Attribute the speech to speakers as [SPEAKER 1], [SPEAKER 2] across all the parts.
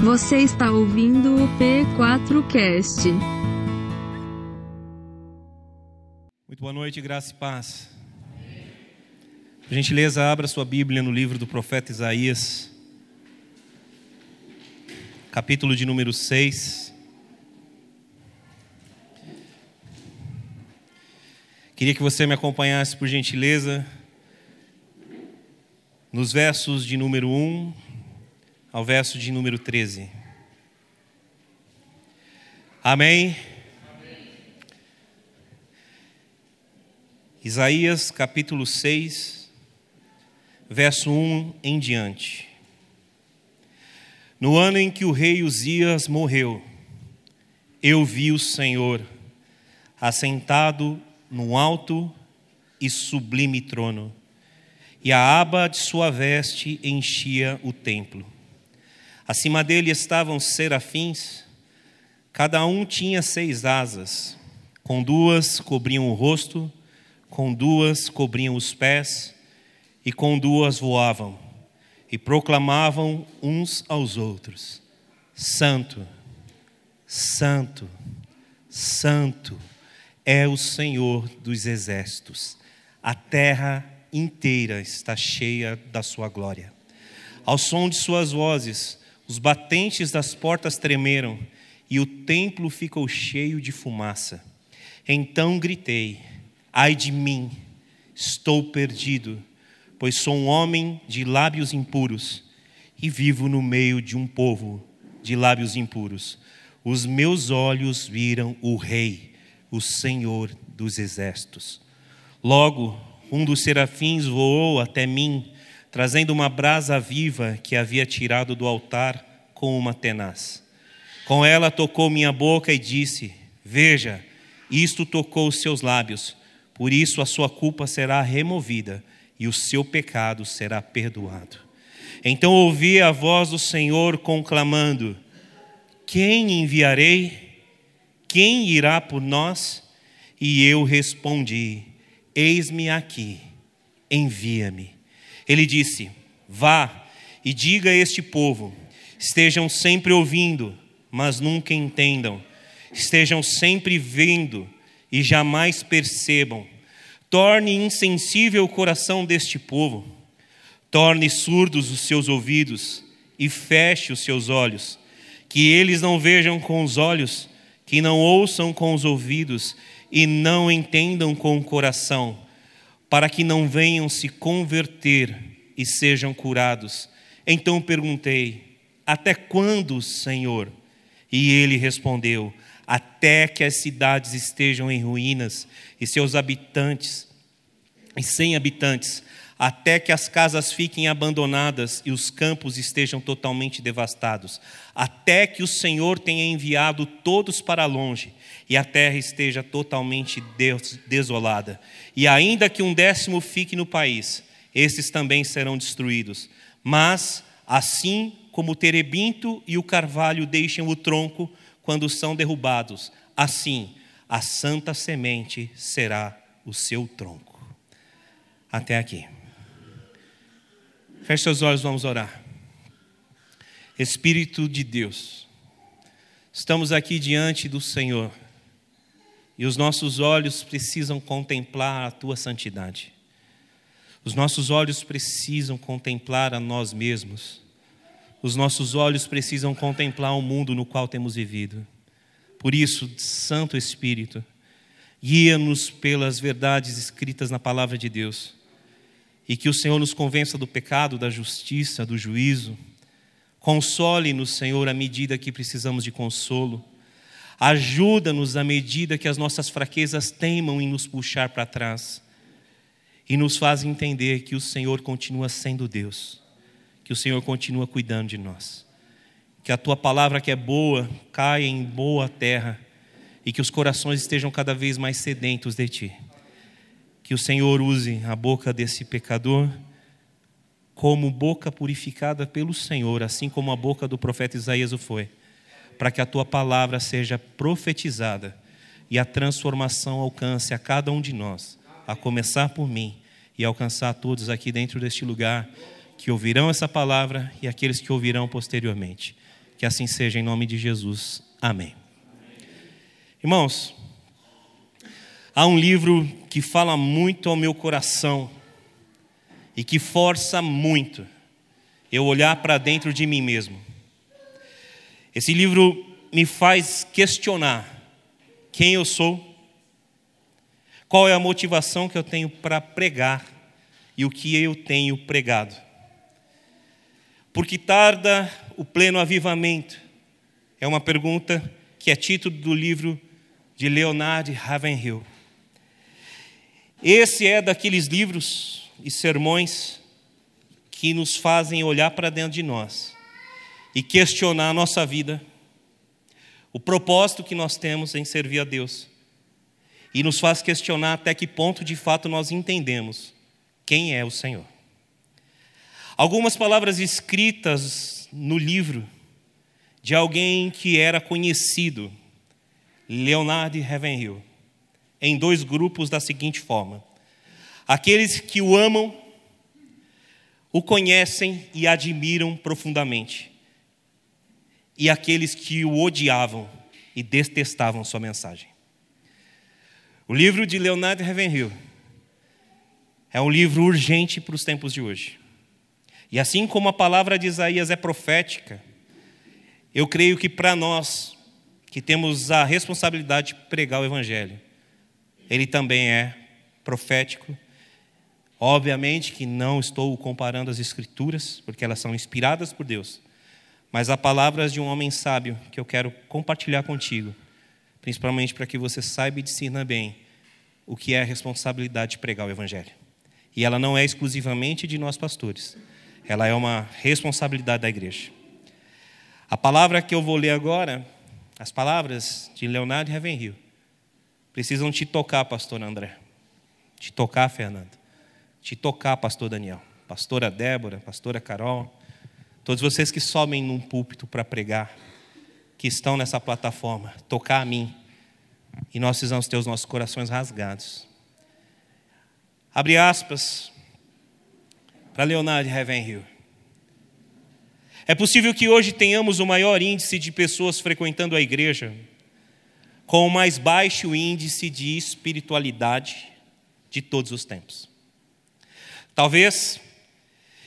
[SPEAKER 1] Você está ouvindo o P4Cast.
[SPEAKER 2] Muito boa noite, graça e paz. Por gentileza, abra sua Bíblia no livro do profeta Isaías, capítulo de número 6. Queria que você me acompanhasse, por gentileza, nos versos de número 1 ao verso de número 13. Amém? Isaías capítulo 6, verso 1 em diante. No ano em que o rei Uzias morreu, eu vi o Senhor assentado num alto e sublime trono, e a aba de sua veste enchia o templo. Acima dele estavam serafins, cada um tinha seis asas, com duas cobriam o rosto, com duas cobriam os pés, e com duas voavam, e proclamavam uns aos outros: Santo, Santo, Santo é o Senhor dos exércitos, a terra inteira está cheia da sua glória. Ao som de suas vozes, os batentes das portas tremeram e o templo ficou cheio de fumaça. Então gritei: Ai de mim, estou perdido, pois sou um homem de lábios impuros e vivo no meio de um povo de lábios impuros. Os meus olhos viram o Rei, o Senhor dos exércitos. Logo, um dos serafins voou até mim, trazendo uma brasa viva que havia tirado do altar com uma tenaz. Com ela tocou minha boca e disse: Veja, isto tocou os seus lábios, por isso a sua culpa será removida e o seu pecado será perdoado. Então ouvi a voz do Senhor conclamando: Quem enviarei? Quem irá por nós? E eu respondi: Eis-me aqui, envia-me. Ele disse: Vá e diga a este povo: estejam sempre ouvindo, mas nunca entendam, estejam sempre vendo e jamais percebam. Torne insensível o coração deste povo, torne surdos os seus ouvidos e feche os seus olhos, que eles não vejam com os olhos, que não ouçam com os ouvidos e não entendam com o coração, para que não venham se converter e sejam curados. Então perguntei: Até quando, Senhor? E ele respondeu: Até que as cidades estejam em ruínas e seus habitantes e sem habitantes, até que as casas fiquem abandonadas e os campos estejam totalmente devastados, até que o Senhor tenha enviado todos para longe e a terra esteja totalmente desolada. E ainda que um décimo fique no país, esses também serão destruídos. Mas, assim como o terebinto e o carvalho deixam o tronco quando são derrubados, assim a santa semente será o seu tronco. Até aqui. Feche seus olhos, vamos orar. Espírito de Deus, estamos aqui diante do Senhor e os nossos olhos precisam contemplar a tua santidade. Os nossos olhos precisam contemplar a nós mesmos. Os nossos olhos precisam contemplar o mundo no qual temos vivido. Por isso, Santo Espírito, guia-nos pelas verdades escritas na palavra de Deus e que o Senhor nos convença do pecado, da justiça, do juízo. Console-nos, Senhor, à medida que precisamos de consolo. Ajuda-nos à medida que as nossas fraquezas teimam em nos puxar para trás. E nos faz entender que o Senhor continua sendo Deus, que o Senhor continua cuidando de nós. Que a tua palavra, que é boa, caia em boa terra e que os corações estejam cada vez mais sedentos de ti que o Senhor use a boca desse pecador como boca purificada pelo Senhor, assim como a boca do profeta Isaías o foi, para que a tua palavra seja profetizada e a transformação alcance a cada um de nós, a começar por mim e alcançar todos aqui dentro deste lugar que ouvirão essa palavra e aqueles que ouvirão posteriormente. Que assim seja em nome de Jesus. Amém. Irmãos, há um livro que fala muito ao meu coração e que força muito eu olhar para dentro de mim mesmo. Esse livro me faz questionar quem eu sou, qual é a motivação que eu tenho para pregar e o que eu tenho pregado. Porque tarda o pleno avivamento? É uma pergunta que é título do livro de Leonard Ravenhill. Esse é daqueles livros e sermões que nos fazem olhar para dentro de nós e questionar a nossa vida, o propósito que nós temos em servir a Deus, e nos faz questionar até que ponto de fato nós entendemos quem é o Senhor. Algumas palavras escritas no livro de alguém que era conhecido, Leonard Ravenhill, em dois grupos da seguinte forma: aqueles que o amam, o conhecem e admiram profundamente, e aqueles que o odiavam e detestavam sua mensagem. O livro de Leonard Ravenhill é um livro urgente para os tempos de hoje. E assim como a palavra de Isaías é profética, eu creio que para nós, que temos a responsabilidade de pregar o Evangelho, ele também é profético. Obviamente que não estou comparando as Escrituras, porque elas são inspiradas por Deus, mas há palavras de um homem sábio que eu quero compartilhar contigo, principalmente para que você saiba e discirna bem o que é a responsabilidade de pregar o Evangelho. E ela não é exclusivamente de nós pastores, ela é uma responsabilidade da igreja. A palavra que eu vou ler agora, as palavras de Leonardo Ravenhill, precisam te tocar, pastor André, te tocar, Fernando, te tocar, pastor Daniel, pastora Débora, pastora Carol, todos vocês que sobem num púlpito para pregar, que estão nessa plataforma, tocar a mim, e nós precisamos ter os nossos corações rasgados. Abre aspas para Leonardo Ravenhill. É possível que hoje tenhamos o maior índice de pessoas frequentando a igreja, com o mais baixo índice de espiritualidade de todos os tempos. Talvez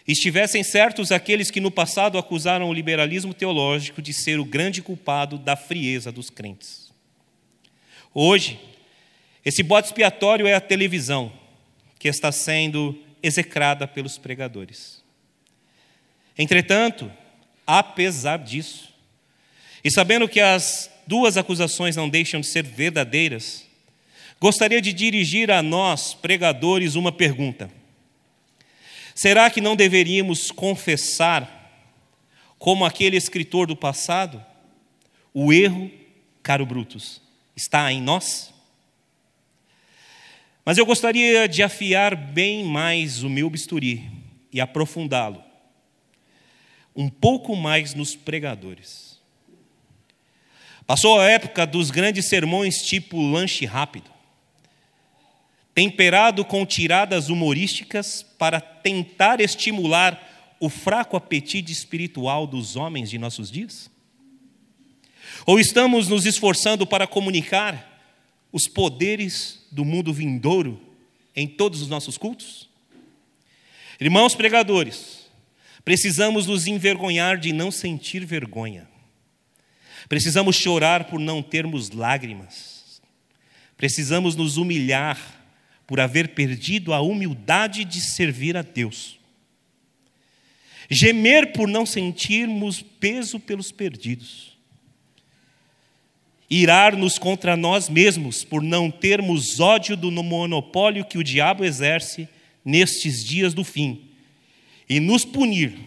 [SPEAKER 2] estivessem certos aqueles que no passado acusaram o liberalismo teológico de ser o grande culpado da frieza dos crentes. Hoje, esse bode expiatório é a televisão, que está sendo execrada pelos pregadores. Entretanto, apesar disso, e sabendo que as duas acusações não deixam de ser verdadeiras, gostaria de dirigir a nós, pregadores, uma pergunta: será que não deveríamos confessar, como aquele escritor do passado, o erro, caro Brutus, está em nós? Mas eu gostaria de afiar bem mais o meu bisturi e aprofundá-lo um pouco mais nos pregadores. Passou a época dos grandes sermões tipo lanche rápido, temperado com tiradas humorísticas para tentar estimular o fraco apetite espiritual dos homens de nossos dias? Ou estamos nos esforçando para comunicar os poderes do mundo vindouro em todos os nossos cultos? Irmãos pregadores, Precisamos nos envergonhar de não sentir vergonha. Precisamos chorar por não termos lágrimas. Precisamos nos humilhar por haver perdido a humildade de servir a Deus. Gemer por não sentirmos peso pelos perdidos. Irar-nos contra nós mesmos por não termos ódio do monopólio que o diabo exerce nestes dias do fim e nos punir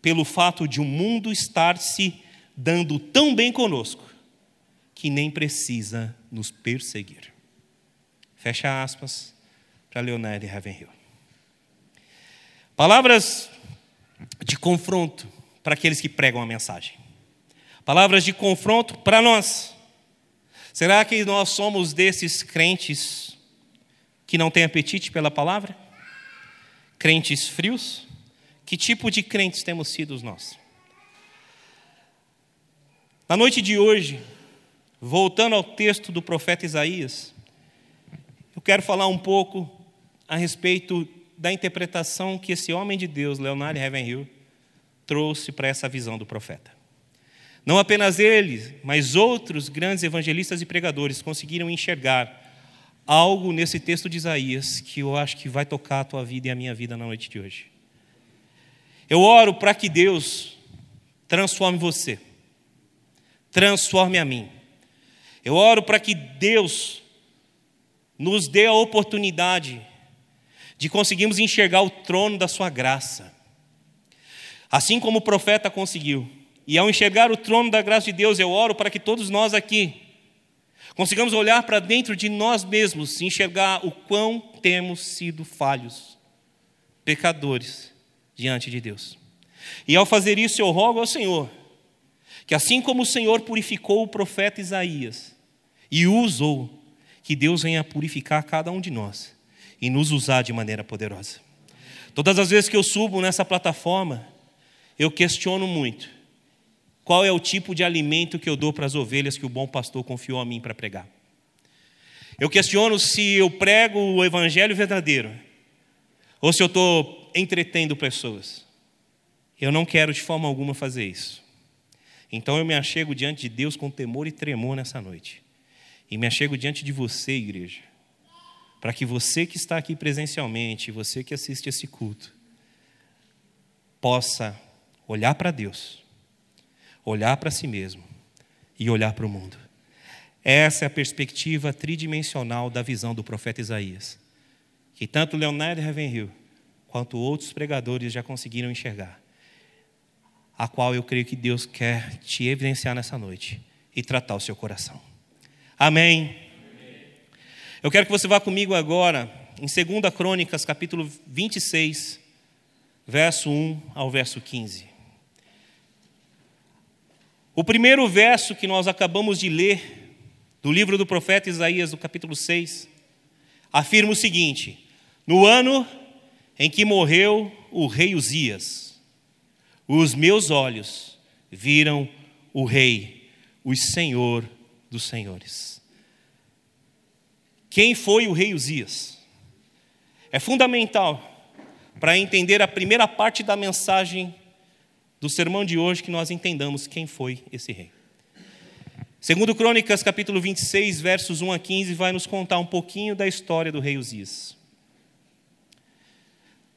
[SPEAKER 2] pelo fato de o mundo estar se dando tão bem conosco que nem precisa nos perseguir. Fecha aspas para Leonardo Ravenhill. Palavras de confronto para aqueles que pregam a mensagem. Palavras de confronto para nós. Será que nós somos desses crentes que não têm apetite pela palavra? Crentes frios? Que tipo de crentes temos sido nós? Na noite de hoje, voltando ao texto do profeta Isaías, eu quero falar um pouco a respeito da interpretação que esse homem de Deus, Leonardo Ravenhill, trouxe para essa visão do profeta. Não apenas ele, mas outros grandes evangelistas e pregadores conseguiram enxergar algo nesse texto de Isaías que eu acho que vai tocar a tua vida e a minha vida na noite de hoje. Eu oro para que Deus transforme você transforme a mim. Eu oro para que Deus nos dê a oportunidade de conseguirmos enxergar o trono da Sua graça. Assim como o profeta conseguiu. E ao enxergar o trono da graça de Deus, eu oro para que todos nós aqui consigamos olhar para dentro de nós mesmos e enxergar o quão temos sido falhos, pecadores diante de Deus. E ao fazer isso, eu rogo ao Senhor que assim como o Senhor purificou o profeta Isaías e o usou, que Deus venha purificar cada um de nós e nos usar de maneira poderosa. Todas as vezes que eu subo nessa plataforma, eu questiono muito qual é o tipo de alimento que eu dou para as ovelhas que o bom pastor confiou a mim para pregar. Eu questiono se eu prego o evangelho verdadeiro ou se eu estou entretendo pessoas. Eu não quero de forma alguma fazer isso. Então eu me achego diante de Deus com temor e tremor nessa noite. E me achego diante de você, igreja, para que você que está aqui presencialmente, você que assiste esse culto, possa olhar para Deus, olhar para si mesmo e olhar para o mundo. Essa é a perspectiva tridimensional da visão do profeta Isaías, que tanto Leonardo Ravenhill quanto outros pregadores já conseguiram enxergar a qual eu creio que Deus quer te evidenciar nessa noite e tratar o seu coração. Amém. Eu quero que você vá comigo agora em 2 Crônicas, capítulo 26, verso 1 ao verso 15. O primeiro verso que nós acabamos de ler, do livro do profeta Isaías, do capítulo 6, afirma o seguinte: No ano em que morreu o rei Uzias, os meus olhos viram o Rei, o Senhor dos Senhores. Quem foi o rei Uzias? É fundamental para entender a primeira parte da mensagem do sermão de hoje que nós entendamos quem foi esse rei. Segundo Crônicas, capítulo 26, versos 1 a 15, vai nos contar um pouquinho da história do rei Uzias.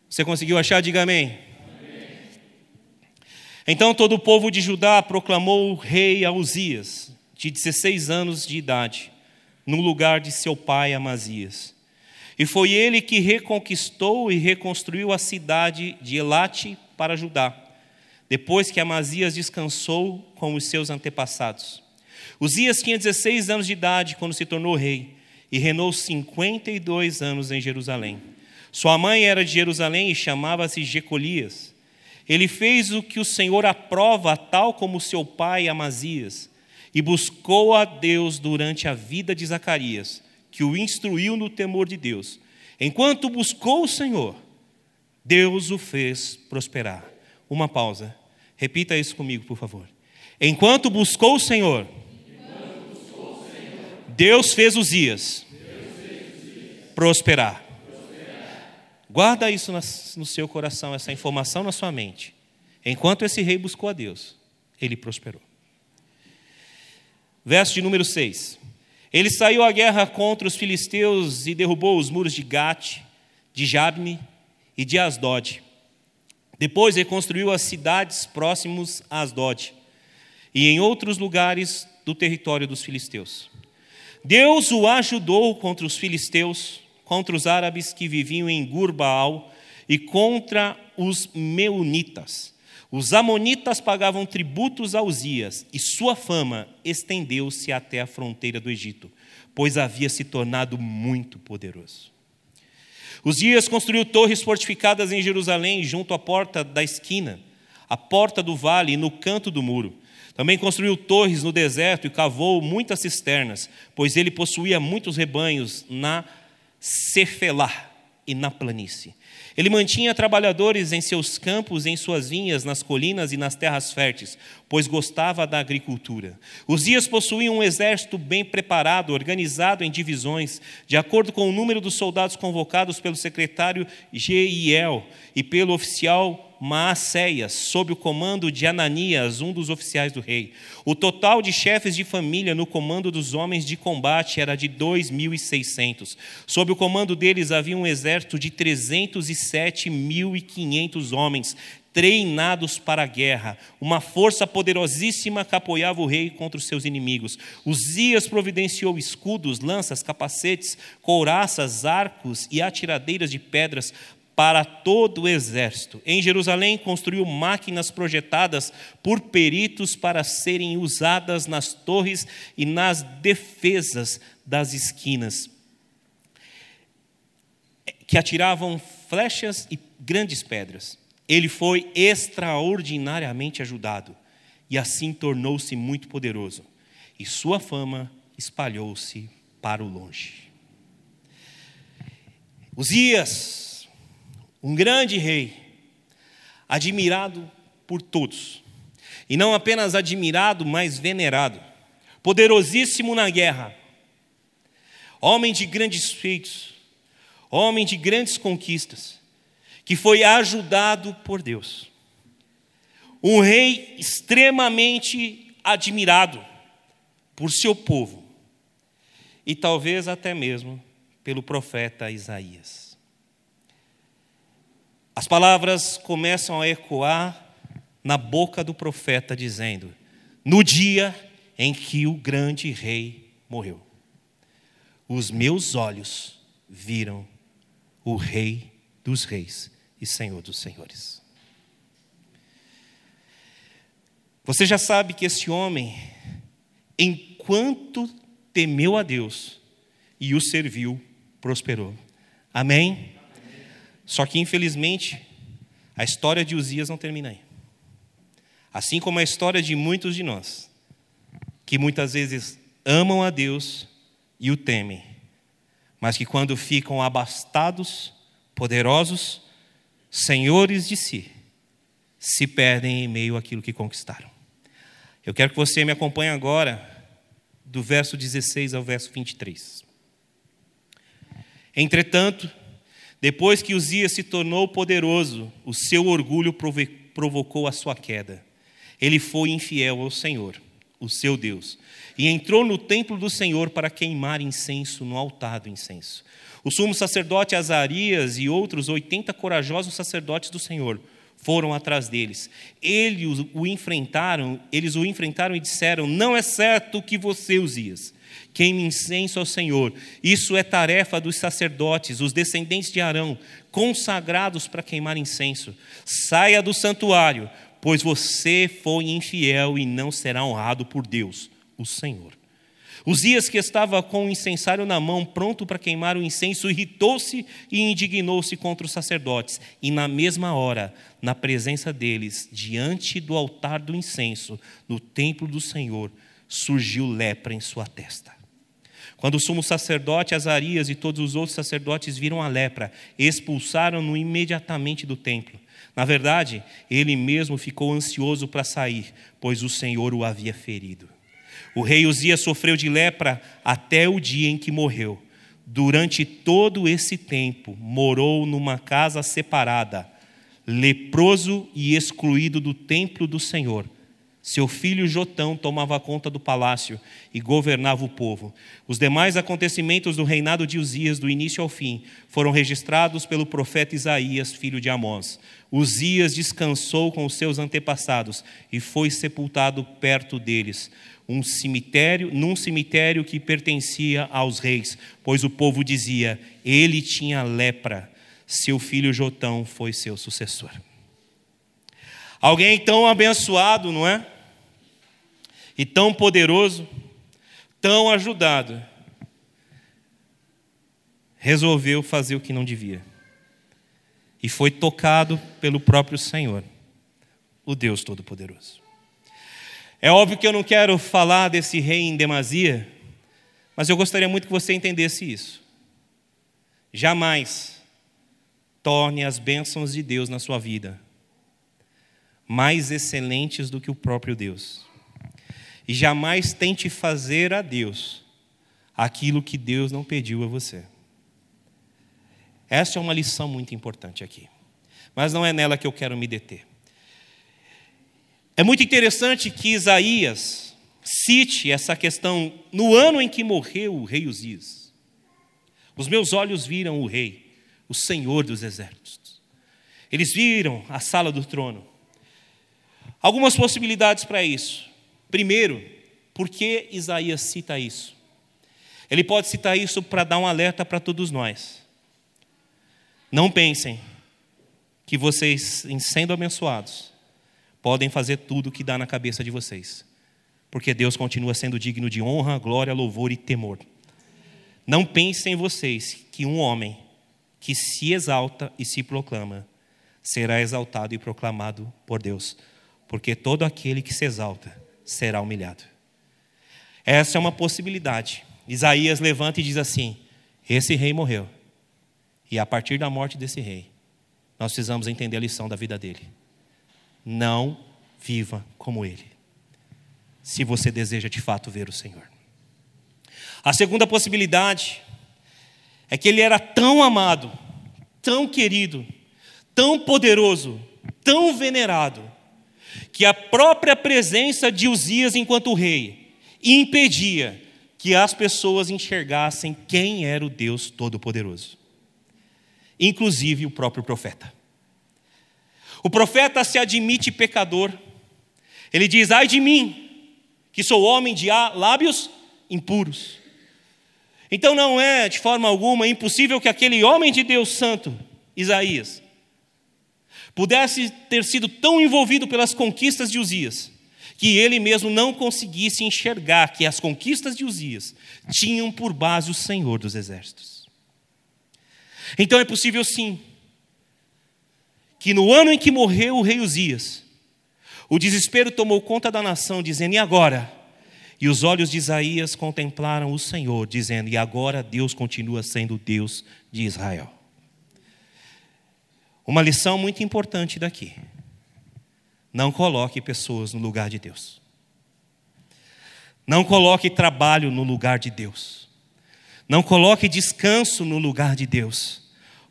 [SPEAKER 2] Você conseguiu achar? Diga amém. Então todo o povo de Judá proclamou o rei a Uzias, de 16 anos de idade, no lugar de seu pai Amazias. E foi ele que reconquistou e reconstruiu a cidade de Elate para Judá, depois que Amazias descansou com os seus antepassados. Uzias tinha 16 anos de idade quando se tornou rei e reinou 52 anos em Jerusalém. Sua mãe era de Jerusalém e chamava-se Jecolias. Ele fez o que o Senhor aprova, tal como seu pai Amazias, e buscou a Deus durante a vida de Zacarias, que o instruiu no temor de Deus. Enquanto buscou o Senhor, Deus o fez prosperar. Uma pausa. Repita isso comigo, por favor. Enquanto buscou o Senhor, Deus fez os dias prosperar. Guarda isso no seu coração, essa informação na sua mente. Enquanto esse rei buscou a Deus, ele prosperou. Verso de número 6. Ele saiu à guerra contra os filisteus e derrubou os muros de Gate, de Jabne e de Asdod. Depois reconstruiu as cidades próximas a Asdod e em outros lugares do território dos filisteus. Deus o ajudou contra os filisteus contra os árabes que viviam em Gurbaal e contra os meunitas. Os amonitas pagavam tributos a Uzias e sua fama estendeu-se até a fronteira do Egito, pois havia se tornado muito poderoso. Uzias construiu torres fortificadas em Jerusalém, junto à porta da esquina, à porta do vale e no canto do muro. Também construiu torres no deserto e cavou muitas cisternas, pois ele possuía muitos rebanhos na Cefelá, e na planície. Ele mantinha trabalhadores em seus campos, em suas vinhas, nas colinas e nas terras férteis, pois gostava da agricultura. Os dias possuíam um exército bem preparado, organizado em divisões, de acordo com o número dos soldados convocados pelo secretário Geiel e pelo oficial Maacéias, sob o comando de Ananias, um dos oficiais do rei. O total de chefes de família no comando dos homens de combate era de 2.600. Sob o comando deles havia um exército de 307.500 homens, treinados para a guerra, uma força poderosíssima que apoiava o rei contra os seus inimigos. Uzias providenciou escudos, lanças, capacetes, couraças, arcos e atiradeiras de pedras para todo o exército. Em Jerusalém, construiu máquinas projetadas por peritos para serem usadas nas torres e nas defesas das esquinas, que atiravam flechas e grandes pedras. Ele foi extraordinariamente ajudado e assim tornou-se muito poderoso, e sua fama espalhou-se para o longe. Uzias um grande rei, admirado por todos. E não apenas admirado, mas venerado. Poderosíssimo na guerra. Homem de grandes feitos. Homem de grandes conquistas. Que foi ajudado por Deus. Um rei extremamente admirado por seu povo. E talvez até mesmo pelo profeta Isaías. As palavras começam a ecoar na boca do profeta, dizendo: No dia em que o grande rei morreu, os meus olhos viram o Rei dos Reis e Senhor dos Senhores. Você já sabe que esse homem, enquanto temeu a Deus e o serviu, prosperou. Amém? Só que, infelizmente, a história de Uzias não termina aí. Assim como a história de muitos de nós, que muitas vezes amam a Deus e o temem, mas que quando ficam abastados, poderosos, senhores de si, se perdem em meio àquilo que conquistaram. Eu quero que você me acompanhe agora, do verso 16 ao verso 23. Entretanto, depois que Uzias se tornou poderoso, o seu orgulho provocou a sua queda. Ele foi infiel ao Senhor, o seu Deus, e entrou no templo do Senhor para queimar incenso no altar do incenso. O sumo sacerdote Azarias e outros oitenta corajosos sacerdotes do Senhor foram atrás deles. Eles o enfrentaram, eles o enfrentaram e disseram: Não é certo que você, Uzias queime incenso ao Senhor. Isso é tarefa dos sacerdotes, os descendentes de Arão, consagrados para queimar incenso. Saia do santuário, pois você foi infiel e não será honrado por Deus, o Senhor. Uzias, que estava com o incensário na mão, pronto para queimar o incenso, irritou-se e indignou-se contra os sacerdotes. E na mesma hora, na presença deles, diante do altar do incenso, no templo do Senhor, surgiu lepra em sua testa. Quando o sumo sacerdote Azarias e todos os outros sacerdotes viram a lepra, expulsaram-no imediatamente do templo. Na verdade, ele mesmo ficou ansioso para sair, pois o Senhor o havia ferido. O rei Uzias sofreu de lepra até o dia em que morreu. Durante todo esse tempo, morou numa casa separada, leproso e excluído do templo do Senhor seu filho Jotão tomava conta do palácio e governava o povo. Os demais acontecimentos do reinado de Uzias, do início ao fim, foram registrados pelo profeta Isaías, filho de Amós. Uzias descansou com os seus antepassados e foi sepultado perto deles, um cemitério, num cemitério que pertencia aos reis, pois o povo dizia: ele tinha lepra. Seu filho Jotão foi seu sucessor. Alguém tão abençoado, não é? E tão poderoso, tão ajudado, resolveu fazer o que não devia. E foi tocado pelo próprio Senhor, o Deus Todo-Poderoso. É óbvio que eu não quero falar desse rei em demasia, mas eu gostaria muito que você entendesse isso. Jamais torne as bênçãos de Deus na sua vida mais excelentes do que o próprio Deus. E jamais tente fazer a Deus aquilo que Deus não pediu a você. Essa é uma lição muito importante aqui. Mas não é nela que eu quero me deter. É muito interessante que Isaías cite essa questão no ano em que morreu o rei Uzias. Os meus olhos viram o rei, o Senhor dos exércitos. Eles viram a sala do trono. Algumas possibilidades para isso. Primeiro, por que Isaías cita isso? Ele pode citar isso para dar um alerta para todos nós. Não pensem que vocês, em sendo abençoados, podem fazer tudo o que dá na cabeça de vocês, porque Deus continua sendo digno de honra, glória, louvor e temor. Não pensem vocês que um homem que se exalta e se proclama será exaltado e proclamado por Deus, porque todo aquele que se exalta será humilhado. Essa é uma possibilidade. Isaías levanta e diz assim: Esse rei morreu. E a partir da morte desse rei, nós precisamos entender a lição da vida dele. Não viva como ele, se você deseja de fato ver o Senhor. A segunda possibilidade é que ele era tão amado, tão querido, tão poderoso, tão venerado, que a própria presença de Uzias enquanto rei impedia que as pessoas enxergassem quem era o Deus Todo-Poderoso, inclusive o próprio profeta. O profeta se admite pecador, ele diz: Ai de mim, que sou homem de lábios impuros. Então não é, de forma alguma, impossível que aquele homem de Deus Santo, Isaías, pudesse ter sido tão envolvido pelas conquistas de Uzias, que ele mesmo não conseguisse enxergar que as conquistas de Uzias tinham por base o Senhor dos Exércitos. Então é possível sim que no ano em que morreu o rei Uzias, o desespero tomou conta da nação, dizendo: E agora? E os olhos de Isaías contemplaram o Senhor, dizendo: E agora Deus continua sendo Deus de Israel. Uma lição muito importante daqui. Não coloque pessoas no lugar de Deus. Não coloque trabalho no lugar de Deus. Não coloque descanso no lugar de Deus.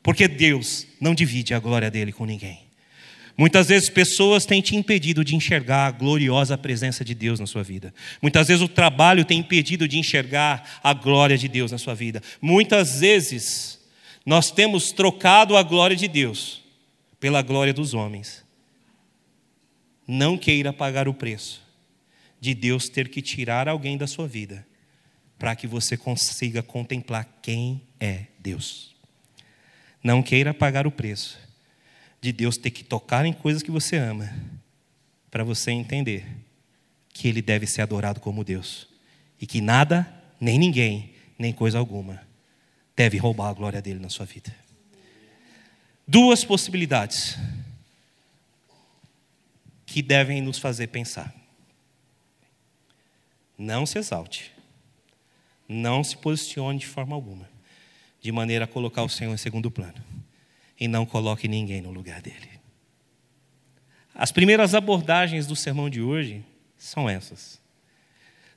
[SPEAKER 2] Porque Deus não divide a glória dele com ninguém. Muitas vezes pessoas têm te impedido de enxergar a gloriosa presença de Deus na sua vida. Muitas vezes o trabalho tem impedido de enxergar a glória de Deus na sua vida. Muitas vezes nós temos trocado a glória de Deus pela glória dos homens não queira pagar o preço de Deus ter que tirar alguém da sua vida para que você consiga contemplar quem é Deus. Não queira pagar o preço de Deus ter que tocar em coisas que você ama para você entender que Ele deve ser adorado como Deus e que nada, nem ninguém, nem coisa alguma deve roubar a glória dele na sua vida. Duas possibilidades que devem nos fazer pensar. Não se exalte. Não se posicione de forma alguma, de maneira a colocar o Senhor em segundo plano. E não coloque ninguém no lugar dele. As primeiras abordagens do sermão de hoje são essas.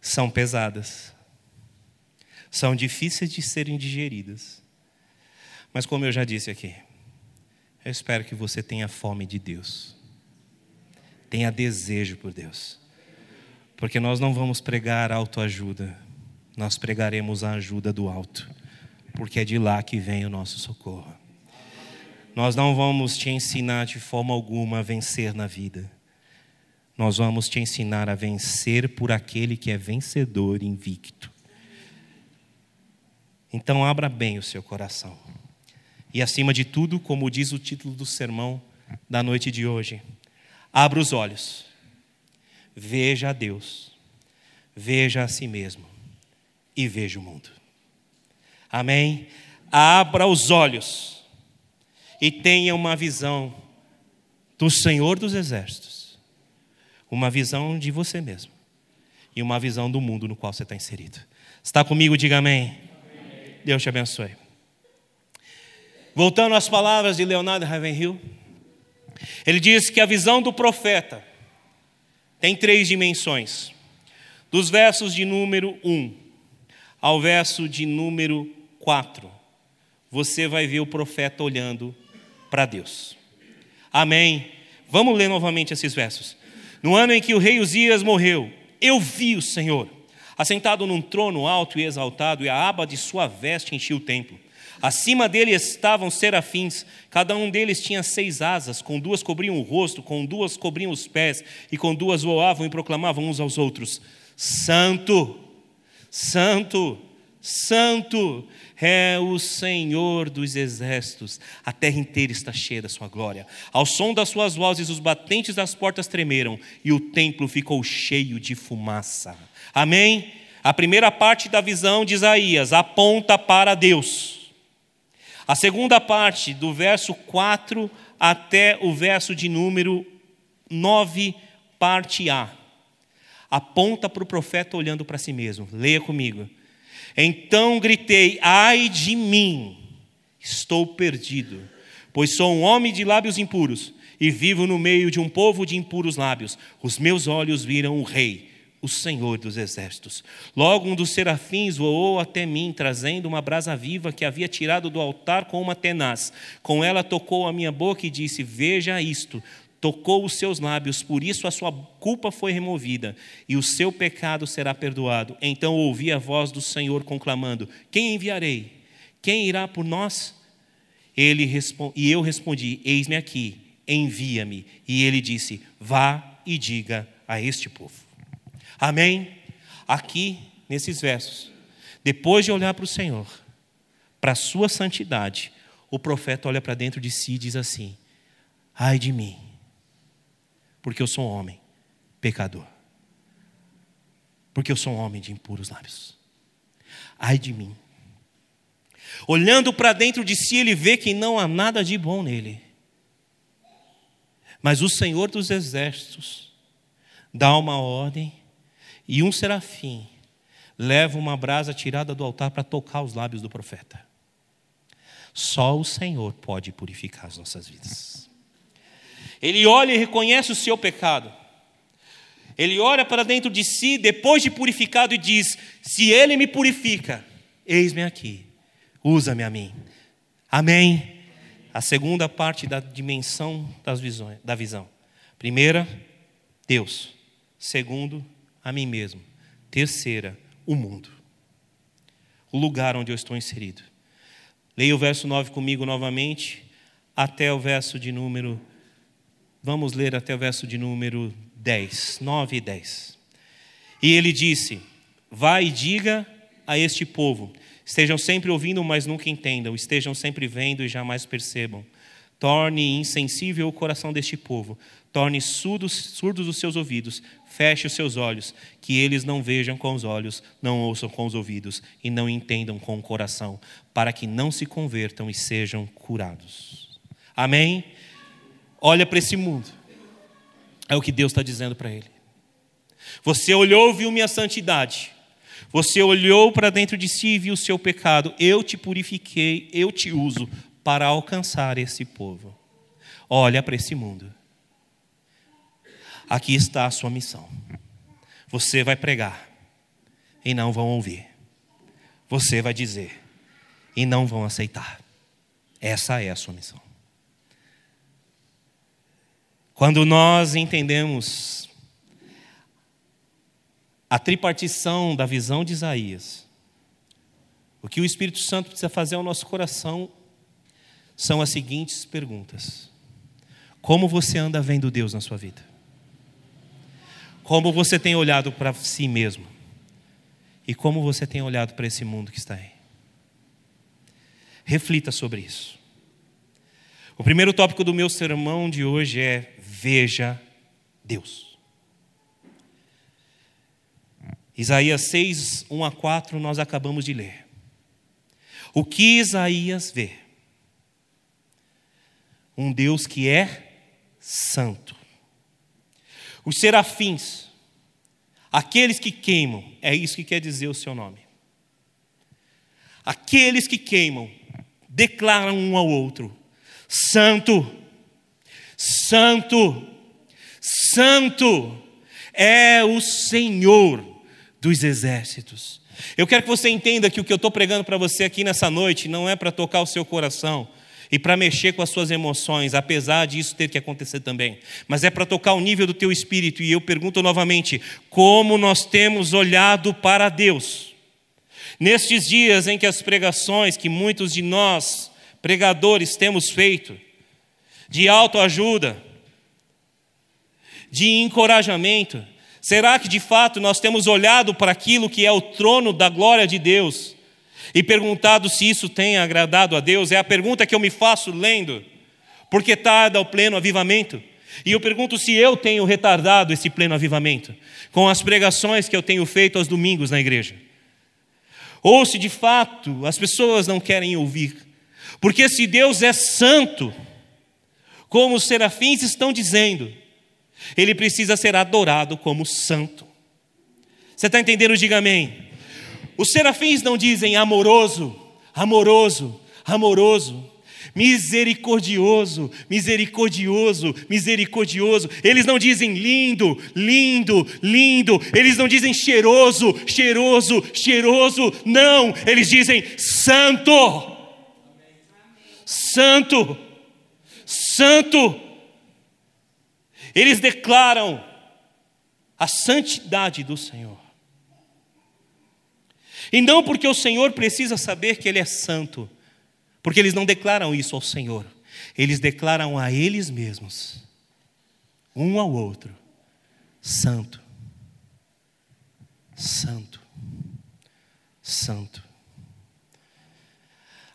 [SPEAKER 2] São pesadas. São difíceis de serem digeridas. Mas, como eu já disse aqui, eu espero que você tenha fome de Deus tenha desejo por Deus. Porque nós não vamos pregar autoajuda, nós pregaremos a ajuda do alto, porque é de lá que vem o nosso socorro. Nós não vamos te ensinar de forma alguma a vencer na vida. Nós vamos te ensinar a vencer por aquele que é vencedor invicto. Então, abra bem o seu coração. E, acima de tudo, como diz o título do sermão da noite de hoje, Abra os olhos. Veja a Deus. Veja a si mesmo. E veja o mundo. Amém? Abra os olhos. E tenha uma visão do Senhor dos Exércitos. Uma visão de você mesmo. E uma visão do mundo no qual você está inserido. Está comigo? Diga amém. amém. Deus te abençoe. Voltando às palavras de Leonardo Ravenhill, ele diz que a visão do profeta tem três dimensões. Dos versos de número 1 ao verso de número 4, você vai ver o profeta olhando para Deus. Amém. Vamos ler novamente esses versos. No ano em que o rei Uzias morreu, eu vi o Senhor assentado num trono alto e exaltado, e a aba de sua veste enchia o templo. Acima dele estavam serafins, cada um deles tinha seis asas, com duas cobriam o rosto, com duas cobriam os pés, e com duas voavam e proclamavam uns aos outros: Santo, Santo, Santo é o Senhor dos exércitos, a terra inteira está cheia da sua glória. Ao som das suas vozes, os batentes das portas tremeram, e o templo ficou cheio de fumaça. Amém? A primeira parte da visão de Isaías aponta para Deus. A segunda parte, do verso 4 até o verso de número 9, parte A, aponta para o profeta olhando para si mesmo. Leia comigo. Então gritei: Ai de mim, estou perdido, pois sou um homem de lábios impuros e vivo no meio de um povo de impuros lábios. Os meus olhos viram o Rei o Senhor dos exércitos. Logo um dos serafins voou até mim, trazendo uma brasa viva que havia tirado do altar com uma tenaz. Com ela tocou a minha boca e disse: Veja isto. Tocou os seus lábios, por isso a sua culpa foi removida e o seu pecado será perdoado. Então ouvi a voz do Senhor conclamando: Quem enviarei? Quem irá por nós? Ele e eu respondi: Eis-me aqui, envia-me. E ele disse: Vá e diga a este povo. Amém? Aqui, nesses versos, depois de olhar para o Senhor, para a sua santidade, o profeta olha para dentro de si e diz assim: Ai de mim, porque eu sou um homem pecador, porque eu sou um homem de impuros lábios. Ai de mim. Olhando para dentro de si, ele vê que não há nada de bom nele. Mas o Senhor dos exércitos dá uma ordem e um serafim leva uma brasa tirada do altar para tocar os lábios do profeta. Só o Senhor pode purificar as nossas vidas. Ele olha e reconhece o seu pecado. Ele olha para dentro de si, depois de purificado, e diz: Se ele me purifica, eis-me aqui, usa-me a mim. Amém. A segunda parte da dimensão das visões, da visão. Primeira, Deus. Segundo, a mim mesmo. Terceira, o mundo. O lugar onde eu estou inserido. Leia o verso 9 comigo novamente, até o verso de número. Vamos ler até o verso de número 10. 9 e 10. E ele disse: Vai e diga a este povo: estejam sempre ouvindo, mas nunca entendam, estejam sempre vendo e jamais percebam. Torne insensível o coração deste povo, torne surdos, surdos os seus ouvidos, feche os seus olhos, que eles não vejam com os olhos, não ouçam com os ouvidos e não entendam com o coração, para que não se convertam e sejam curados. Amém? Olha para esse mundo, é o que Deus está dizendo para ele. Você olhou viu minha santidade. Você olhou para dentro de si e viu o seu pecado. Eu te purifiquei, eu te uso para alcançar esse povo. Olha para esse mundo. Aqui está a sua missão. Você vai pregar e não vão ouvir. Você vai dizer e não vão aceitar. Essa é a sua missão. Quando nós entendemos a tripartição da visão de Isaías, o que o Espírito Santo precisa fazer ao nosso coração são as seguintes perguntas: Como você anda vendo Deus na sua vida? Como você tem olhado para si mesmo? E como você tem olhado para esse mundo que está aí? Reflita sobre isso. O primeiro tópico do meu sermão de hoje é: Veja Deus. Isaías 6, 1 a 4, nós acabamos de ler. O que Isaías vê? Um Deus que é santo. Os serafins, aqueles que queimam, é isso que quer dizer o seu nome. Aqueles que queimam declaram um ao outro: Santo, Santo, Santo é o Senhor dos exércitos. Eu quero que você entenda que o que eu estou pregando para você aqui nessa noite não é para tocar o seu coração e para mexer com as suas emoções, apesar disso ter que acontecer também, mas é para tocar o nível do teu espírito. E eu pergunto novamente: como nós temos olhado para Deus? Nestes dias em que as pregações que muitos de nós, pregadores, temos feito, de autoajuda, de encorajamento, será que de fato nós temos olhado para aquilo que é o trono da glória de Deus e perguntado se isso tem agradado a Deus? É a pergunta que eu me faço lendo, porque tarda o pleno avivamento. E eu pergunto se eu tenho retardado esse pleno avivamento com as pregações que eu tenho feito aos domingos na igreja. Ou se de fato as pessoas não querem ouvir. Porque se Deus é santo, como os serafins estão dizendo, ele precisa ser adorado como santo. Você está entendendo? Diga amém. Os serafins não dizem amoroso, amoroso, amoroso, misericordioso, misericordioso, misericordioso. Eles não dizem lindo, lindo, lindo. Eles não dizem cheiroso, cheiroso, cheiroso. Não, eles dizem santo. Santo. Santo. Eles declaram a santidade do Senhor. E não porque o Senhor precisa saber que Ele é santo, porque eles não declaram isso ao Senhor, eles declaram a eles mesmos, um ao outro: Santo, Santo, Santo.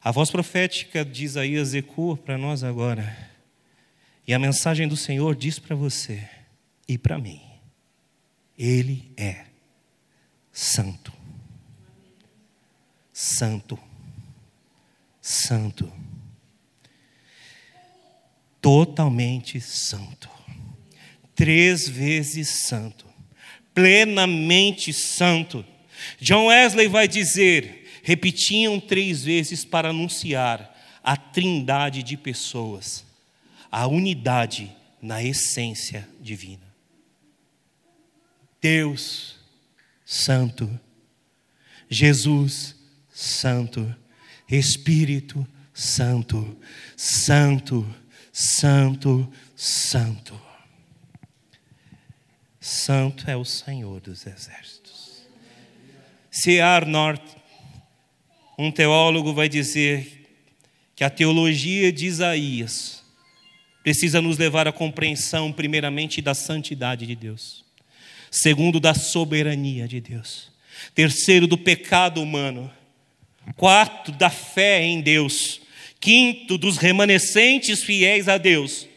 [SPEAKER 2] A voz profética de Isaías ecoa para nós agora. E a mensagem do Senhor diz para você e para mim: Ele é santo. Santo. Santo. Totalmente santo. Três vezes santo. Plenamente santo. John Wesley vai dizer: repetiam três vezes para anunciar a trindade de pessoas a unidade na essência divina. Deus Santo, Jesus Santo, Espírito Santo, Santo, Santo, Santo. Santo é o Senhor dos exércitos. C.R. North, um teólogo, vai dizer que a teologia de Isaías precisa nos levar à compreensão, primeiramente, da santidade de Deus, segundo, da soberania de Deus, terceiro, do pecado humano, quarto, da fé em Deus, quinto, dos remanescentes fiéis a Deus,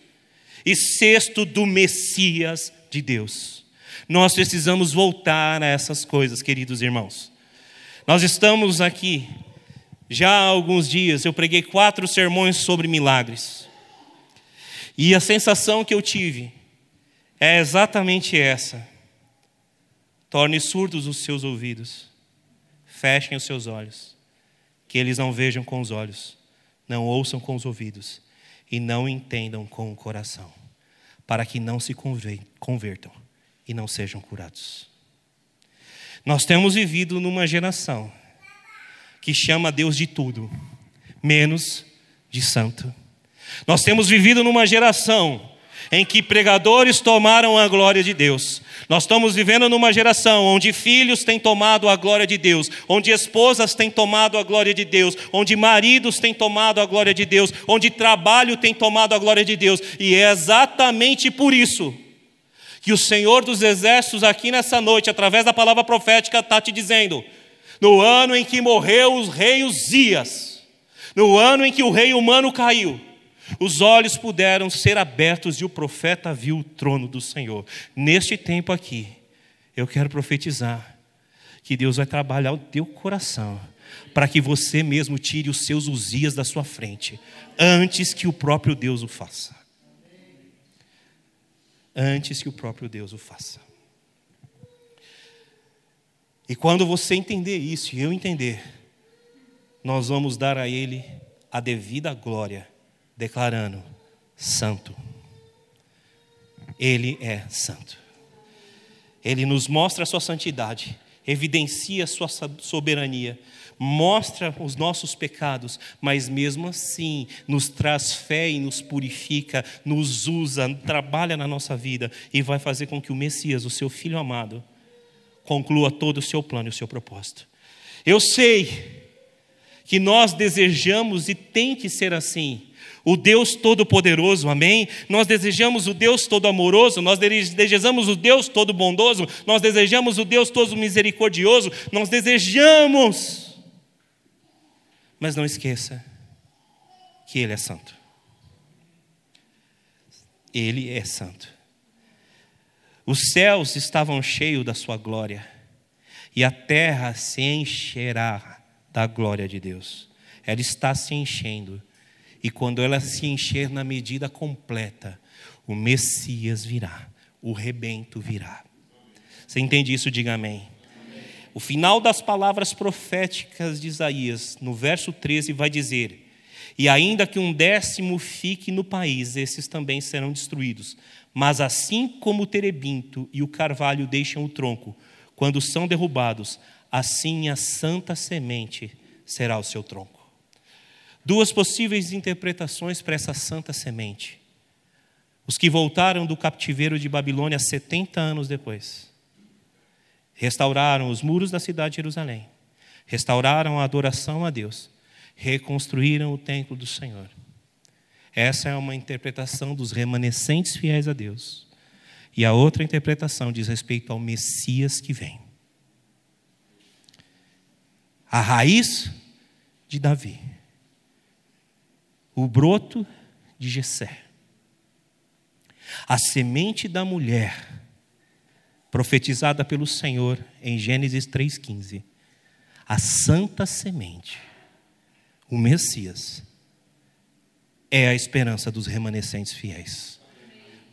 [SPEAKER 2] e sexto, do Messias de Deus. Nós precisamos voltar a essas coisas, queridos irmãos. Nós estamos aqui já há alguns dias, eu preguei quatro sermões sobre milagres. E a sensação que eu tive é exatamente essa: torne surdos os seus ouvidos, fechem os seus olhos, que eles não vejam com os olhos, não ouçam com os ouvidos e não entendam com o coração, para que não se convertam e não sejam curados. Nós temos vivido numa geração que chama Deus de tudo, menos de santo. Nós temos vivido numa geração em que pregadores tomaram a glória de Deus. Nós estamos vivendo numa geração onde filhos têm tomado a glória de Deus, onde esposas têm tomado a glória de Deus, onde maridos têm tomado a glória de Deus, onde trabalho tem tomado a glória de Deus. E é exatamente por isso que o Senhor dos Exércitos, aqui nessa noite, através da palavra profética, está te dizendo: no ano em que morreu o rei Uzias, no ano em que o rei humano caiu, os olhos puderam ser abertos e o profeta viu o trono do Senhor. Neste tempo aqui, eu quero profetizar que Deus vai trabalhar o teu coração para que você mesmo tire os seus uzias da sua frente, antes que o próprio Deus o faça. Antes que o próprio Deus o faça. E quando você entender isso e eu entender, nós vamos dar a Ele a devida glória, declarando: Santo. Ele é santo. Ele nos mostra a sua santidade, evidencia a sua soberania, mostra os nossos pecados, mas mesmo assim nos traz fé e nos purifica, nos usa, trabalha na nossa vida e vai fazer com que o Messias, o seu filho amado, conclua todo o seu plano e o seu propósito. Eu sei que nós desejamos e tem que ser assim. O Deus Todo-Poderoso, amém? Nós desejamos o Deus Todo-Amoroso, nós desejamos o Deus Todo-Bondoso, nós desejamos o Deus Todo-Misericordioso, nós desejamos. Mas não esqueça que Ele é santo. Ele é santo. Os céus estavam cheios da Sua glória, e a terra se encherá da glória de Deus. Ela está se enchendo. E quando ela se encher na medida completa, o Messias virá, o rebento virá. Você entende isso? Diga amém. O final das palavras proféticas de Isaías, no verso 13, vai dizer: E ainda que um décimo fique no país, esses também serão destruídos. Mas assim como o terebinto e o carvalho deixam o tronco, quando são derrubados, assim a santa semente será o seu tronco. Duas possíveis interpretações para essa santa semente. Os que voltaram do cativeiro de Babilônia 70 anos depois, restauraram os muros da cidade de Jerusalém, restauraram a adoração a Deus, reconstruíram o templo do Senhor. Essa é uma interpretação dos remanescentes fiéis a Deus. E a outra interpretação diz respeito ao Messias que vem a raiz de Davi, o broto de Jessé, a semente da mulher profetizada pelo Senhor em Gênesis 3:15, a santa semente, o Messias é a esperança dos remanescentes fiéis.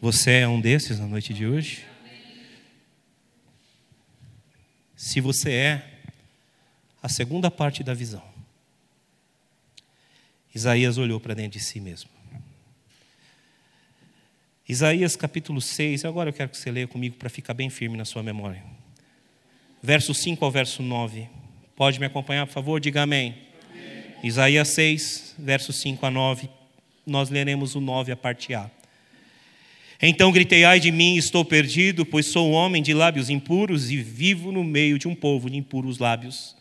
[SPEAKER 2] Você é um desses na noite de hoje? Se você é, a segunda parte da visão. Isaías olhou para dentro de si mesmo. Isaías capítulo 6, agora eu quero que você leia comigo para ficar bem firme na sua memória. Verso 5 ao verso 9. Pode me acompanhar, por favor? Diga amém. amém. Isaías 6, verso 5 a 9. Nós leremos o 9, a parte A. Então gritei: Ai de mim, estou perdido, pois sou um homem de lábios impuros e vivo no meio de um povo de impuros lábios.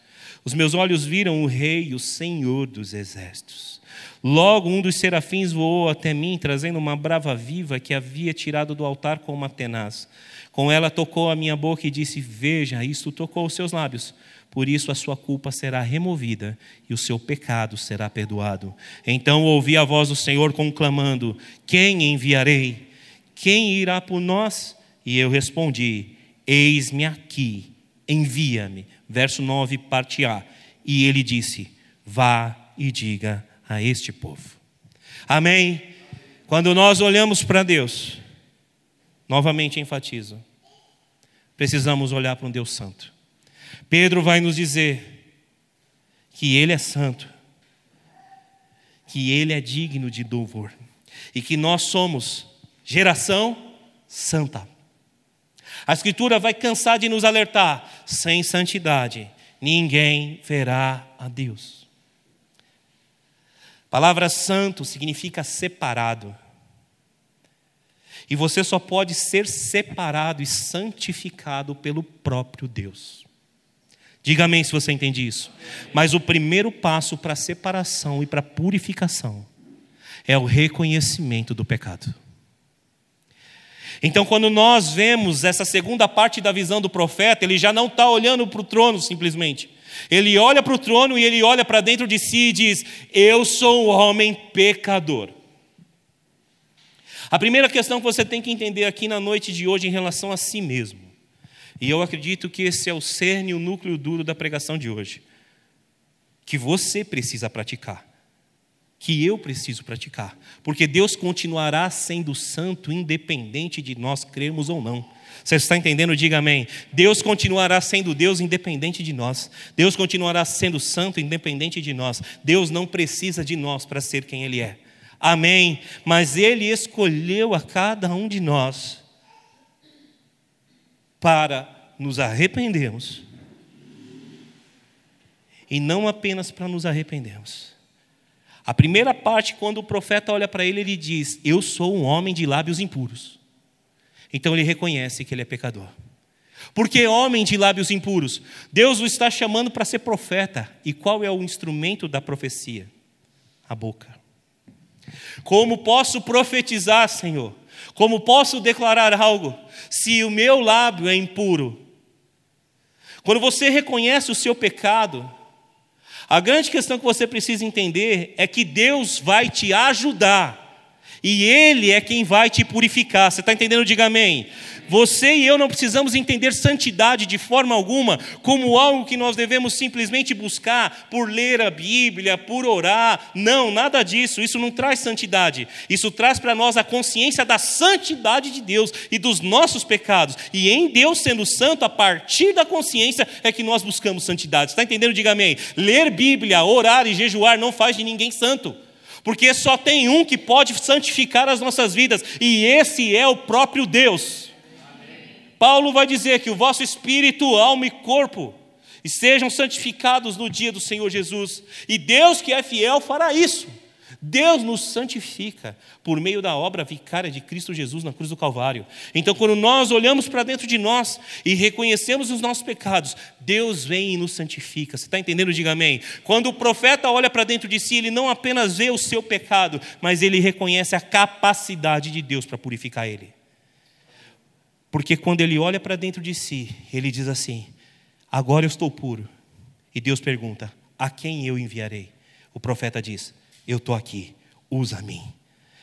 [SPEAKER 2] Os meus olhos viram o Rei, o Senhor dos exércitos. Logo um dos serafins voou até mim, trazendo uma brava viva que havia tirado do altar com uma tenaz. Com ela tocou a minha boca e disse: Veja, isto tocou os seus lábios. Por isso a sua culpa será removida e o seu pecado será perdoado. Então ouvi a voz do Senhor conclamando: Quem enviarei? Quem irá por nós? E eu respondi: Eis-me aqui, envia-me verso 9, parte A. E ele disse: Vá e diga a este povo. Amém? Quando nós olhamos para Deus, novamente enfatizo, precisamos olhar para um Deus santo. Pedro vai nos dizer que Ele é santo, que Ele é digno de louvor e que nós somos geração santa. A Escritura vai cansar de nos alertar: sem santidade, ninguém verá a Deus. Palavra santo significa separado. E você só pode ser separado e santificado pelo próprio Deus. Diga amém se você entende isso. Mas o primeiro passo para a separação e para a purificação é o reconhecimento do pecado. Então, quando nós vemos essa segunda parte da visão do profeta, ele já não está olhando para o trono simplesmente. Ele olha para o trono e ele olha para dentro de si e diz: Eu sou um homem pecador. A primeira questão que você tem que entender aqui na noite de hoje em relação a si mesmo, e eu acredito que esse é o cerne, o núcleo duro da pregação de hoje, que você precisa praticar que eu preciso praticar, porque Deus continuará sendo santo independente de nós crermos ou não. Você está entendendo? Diga amém. Deus continuará sendo Deus independente de nós. Deus continuará sendo santo independente de nós. Deus não precisa de nós para ser quem Ele é. Amém. Mas Ele escolheu a cada um de nós para nos arrependermos. E não apenas para nos arrependermos. A primeira parte, quando o profeta olha para ele, ele diz: Eu sou um homem de lábios impuros. Então ele reconhece que ele é pecador. Porque homem de lábios impuros, Deus o está chamando para ser profeta. E qual é o instrumento da profecia? A boca. Como posso profetizar, Senhor? Como posso declarar algo se o meu lábio é impuro? Quando você reconhece o seu pecado, a grande questão que você precisa entender é que Deus vai te ajudar e Ele é quem vai te purificar. Você está entendendo? Diga amém. Você e eu não precisamos entender santidade de forma alguma como algo que nós devemos simplesmente buscar por ler a Bíblia, por orar. Não, nada disso. Isso não traz santidade. Isso traz para nós a consciência da santidade de Deus e dos nossos pecados. E em Deus sendo santo, a partir da consciência é que nós buscamos santidade. Está entendendo? Diga amém. Ler Bíblia, orar e jejuar não faz de ninguém santo. Porque só tem um que pode santificar as nossas vidas, e esse é o próprio Deus. Paulo vai dizer que o vosso espírito, alma e corpo sejam santificados no dia do Senhor Jesus, e Deus que é fiel fará isso. Deus nos santifica por meio da obra vicária de Cristo Jesus na cruz do Calvário. Então, quando nós olhamos para dentro de nós e reconhecemos os nossos pecados, Deus vem e nos santifica. Você está entendendo? Diga amém. Quando o profeta olha para dentro de si, ele não apenas vê o seu pecado, mas ele reconhece a capacidade de Deus para purificar ele. Porque quando ele olha para dentro de si, ele diz assim: Agora eu estou puro. E Deus pergunta: A quem eu enviarei? O profeta diz: eu estou aqui, usa mim.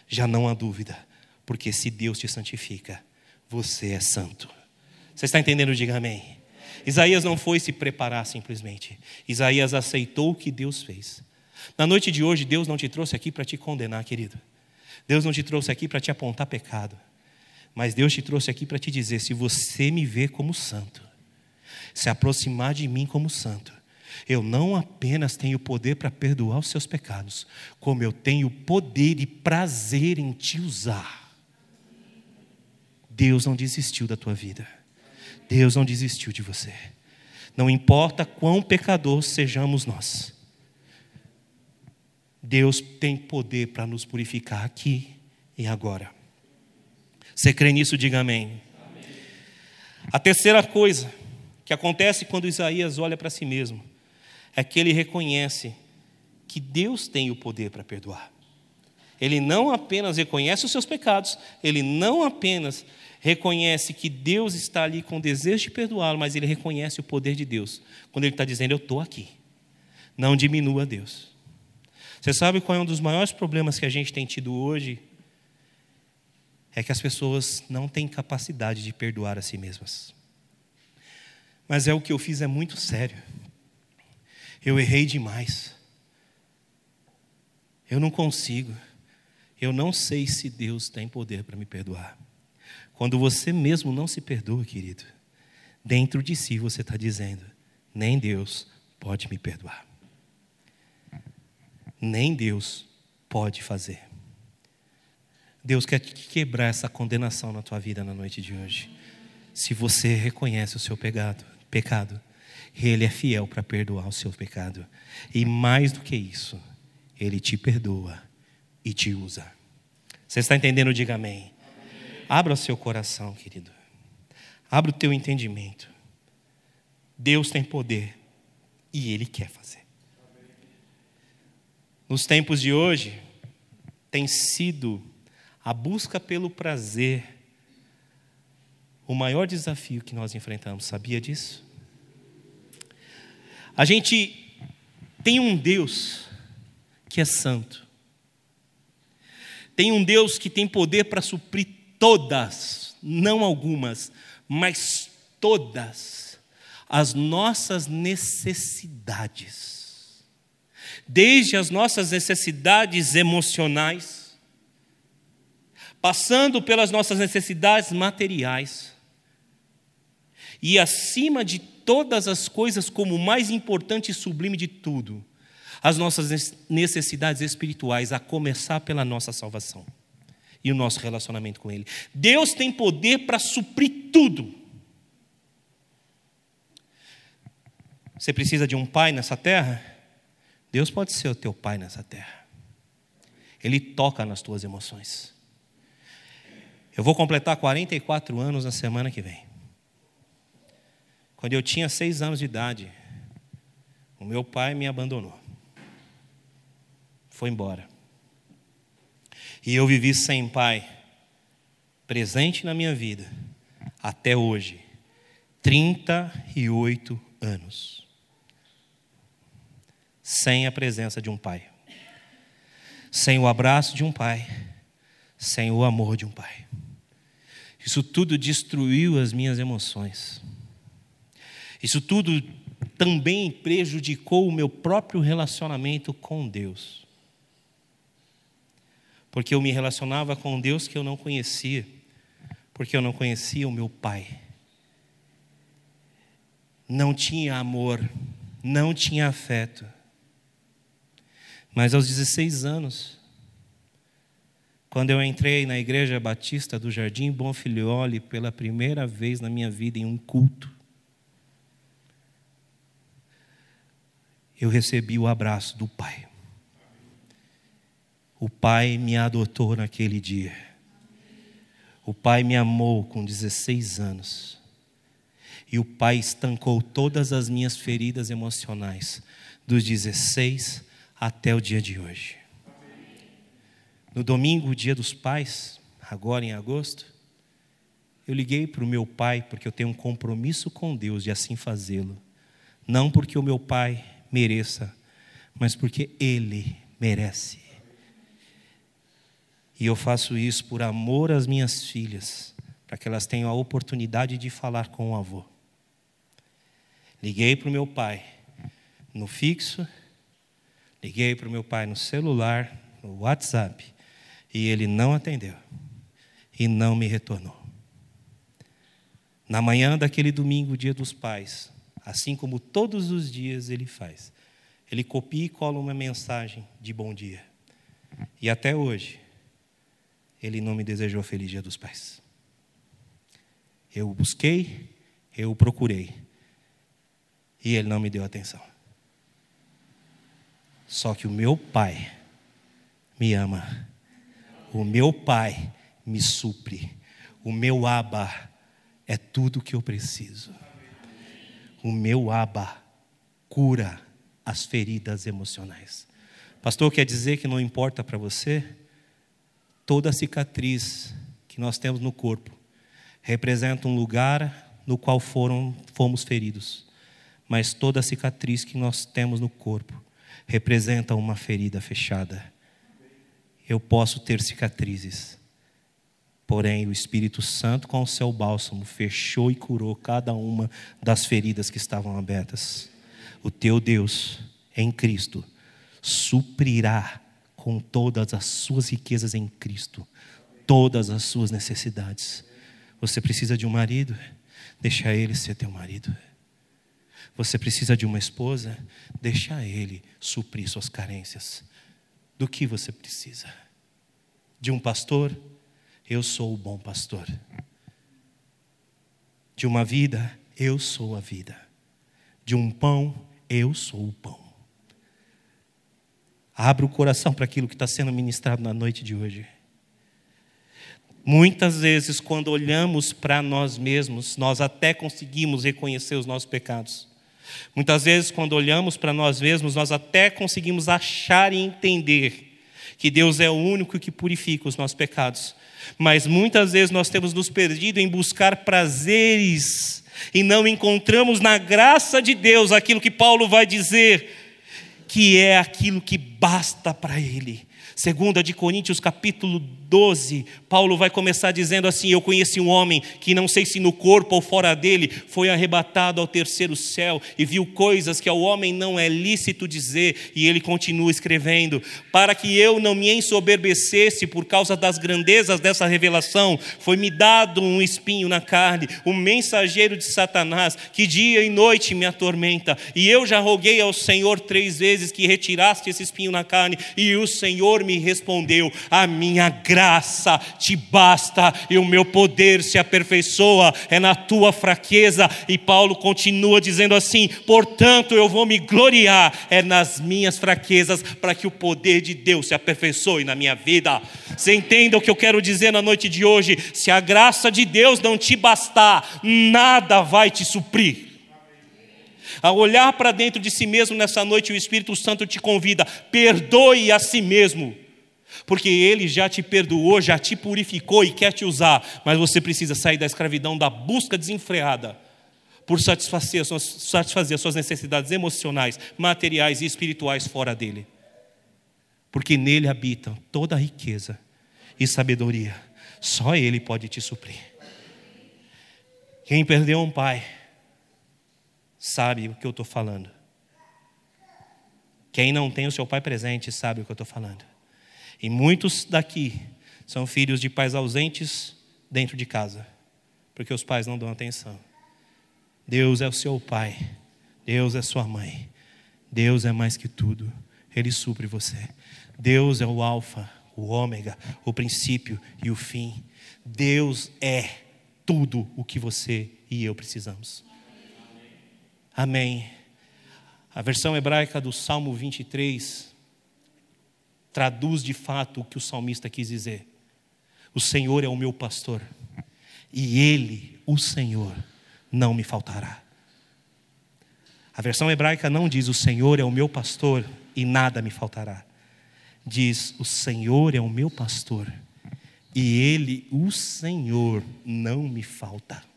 [SPEAKER 2] Já não há dúvida, porque se Deus te santifica, você é santo. Você está entendendo? Diga amém. Isaías não foi se preparar simplesmente. Isaías aceitou o que Deus fez. Na noite de hoje, Deus não te trouxe aqui para te condenar, querido. Deus não te trouxe aqui para te apontar pecado. Mas Deus te trouxe aqui para te dizer: se você me vê como santo, se aproximar de mim como santo, eu não apenas tenho poder para perdoar os seus pecados, como eu tenho poder e prazer em te usar. Deus não desistiu da tua vida. Deus não desistiu de você. Não importa quão pecador sejamos nós. Deus tem poder para nos purificar aqui e agora. Você crê nisso? Diga amém. amém. A terceira coisa que acontece quando Isaías olha para si mesmo é que ele reconhece que Deus tem o poder para perdoar. Ele não apenas reconhece os seus pecados, ele não apenas reconhece que Deus está ali com desejo de perdoá-lo, mas ele reconhece o poder de Deus. Quando ele está dizendo, eu estou aqui. Não diminua Deus. Você sabe qual é um dos maiores problemas que a gente tem tido hoje? É que as pessoas não têm capacidade de perdoar a si mesmas. Mas é o que eu fiz é muito sério. Eu errei demais. Eu não consigo. Eu não sei se Deus tem poder para me perdoar. Quando você mesmo não se perdoa, querido, dentro de si você está dizendo: nem Deus pode me perdoar. Nem Deus pode fazer. Deus quer quebrar essa condenação na tua vida na noite de hoje. Se você reconhece o seu pecado, pecado ele é fiel para perdoar o seu pecado. E mais do que isso, Ele te perdoa e te usa. Você está entendendo? Diga amém. amém. Abra o seu coração, querido. Abra o teu entendimento. Deus tem poder e Ele quer fazer. Nos tempos de hoje, tem sido a busca pelo prazer o maior desafio que nós enfrentamos. Sabia disso? A gente tem um Deus que é santo. Tem um Deus que tem poder para suprir todas, não algumas, mas todas as nossas necessidades. Desde as nossas necessidades emocionais, passando pelas nossas necessidades materiais, e acima de todas as coisas, como o mais importante e sublime de tudo, as nossas necessidades espirituais, a começar pela nossa salvação e o nosso relacionamento com Ele. Deus tem poder para suprir tudo. Você precisa de um pai nessa terra? Deus pode ser o teu pai nessa terra. Ele toca nas tuas emoções. Eu vou completar 44 anos na semana que vem. Quando eu tinha seis anos de idade, o meu pai me abandonou. Foi embora. E eu vivi sem pai, presente na minha vida, até hoje. 38 anos. Sem a presença de um pai. Sem o abraço de um pai. Sem o amor de um pai. Isso tudo destruiu as minhas emoções. Isso tudo também prejudicou o meu próprio relacionamento com Deus. Porque eu me relacionava com Deus que eu não conhecia, porque eu não conhecia o meu Pai. Não tinha amor, não tinha afeto. Mas aos 16 anos, quando eu entrei na Igreja Batista do Jardim Bonfilioli pela primeira vez na minha vida em um culto, eu recebi o abraço do Pai. O Pai me adotou naquele dia. O Pai me amou com 16 anos. E o Pai estancou todas as minhas feridas emocionais, dos 16 até o dia de hoje. No domingo, dia dos pais, agora em agosto, eu liguei para o meu pai porque eu tenho um compromisso com Deus de assim fazê-lo. Não porque o meu pai mereça, mas porque ele merece. E eu faço isso por amor às minhas filhas, para que elas tenham a oportunidade de falar com o avô. Liguei para o meu pai no fixo, liguei para o meu pai no celular, no WhatsApp. E ele não atendeu. E não me retornou. Na manhã daquele domingo, dia dos pais, assim como todos os dias ele faz, ele copia e cola uma mensagem de bom dia. E até hoje, ele não me desejou feliz dia dos pais. Eu o busquei, eu o procurei, e ele não me deu atenção. Só que o meu pai me ama o meu Pai me supre. O meu Aba é tudo que eu preciso. O meu Aba cura as feridas emocionais. Pastor, quer dizer que não importa para você? Toda cicatriz que nós temos no corpo representa um lugar no qual foram, fomos feridos. Mas toda cicatriz que nós temos no corpo representa uma ferida fechada eu posso ter cicatrizes. Porém, o Espírito Santo, com o seu bálsamo, fechou e curou cada uma das feridas que estavam abertas. O teu Deus, em Cristo, suprirá com todas as suas riquezas em Cristo, todas as suas necessidades. Você precisa de um marido? Deixa ele ser teu marido. Você precisa de uma esposa? Deixa ele suprir suas carências do que você precisa. De um pastor, eu sou o bom pastor. De uma vida, eu sou a vida. De um pão, eu sou o pão. Abra o coração para aquilo que está sendo ministrado na noite de hoje. Muitas vezes, quando olhamos para nós mesmos, nós até conseguimos reconhecer os nossos pecados. Muitas vezes, quando olhamos para nós mesmos, nós até conseguimos achar e entender que Deus é o único que purifica os nossos pecados. Mas muitas vezes nós temos nos perdido em buscar prazeres e não encontramos na graça de Deus aquilo que Paulo vai dizer, que é aquilo que basta para Ele. Segunda de Coríntios capítulo 12, Paulo vai começar dizendo assim: Eu conheci um homem que não sei se no corpo ou fora dele foi arrebatado ao terceiro céu e viu coisas que ao homem não é lícito dizer, e ele continua escrevendo: Para que eu não me ensoberbecesse por causa das grandezas dessa revelação, foi-me dado um espinho na carne, um mensageiro de Satanás, que dia e noite me atormenta, e eu já roguei ao Senhor três vezes que retiraste esse espinho na carne, e o Senhor me respondeu: A minha graça te basta e o meu poder se aperfeiçoa é na tua fraqueza. E Paulo continua dizendo assim: Portanto, eu vou me gloriar é nas minhas fraquezas para que o poder de Deus se aperfeiçoe na minha vida. Você entenda o que eu quero dizer na noite de hoje? Se a graça de Deus não te bastar, nada vai te suprir. Ao olhar para dentro de si mesmo nessa noite, o Espírito Santo te convida: perdoe a si mesmo, porque Ele já te perdoou, já te purificou e quer te usar, mas você precisa sair da escravidão, da busca desenfreada por satisfazer, satisfazer as suas necessidades emocionais, materiais e espirituais fora dele, porque nele habita toda a riqueza e sabedoria, só Ele pode te suprir. Quem perdeu um pai, sabe o que eu estou falando. Quem não tem o seu pai presente sabe o que eu estou falando. E muitos daqui são filhos de pais ausentes dentro de casa, porque os pais não dão atenção. Deus é o seu pai, Deus é sua mãe, Deus é mais que tudo, Ele supre você. Deus é o Alfa, o Ômega, o princípio e o fim. Deus é tudo o que você e eu precisamos. Amém. A versão hebraica do Salmo 23 traduz de fato o que o salmista quis dizer. O Senhor é o meu pastor, e Ele, o Senhor, não me faltará. A versão hebraica não diz: O Senhor é o meu pastor e nada me faltará. Diz: O Senhor é o meu pastor e Ele, o Senhor, não me falta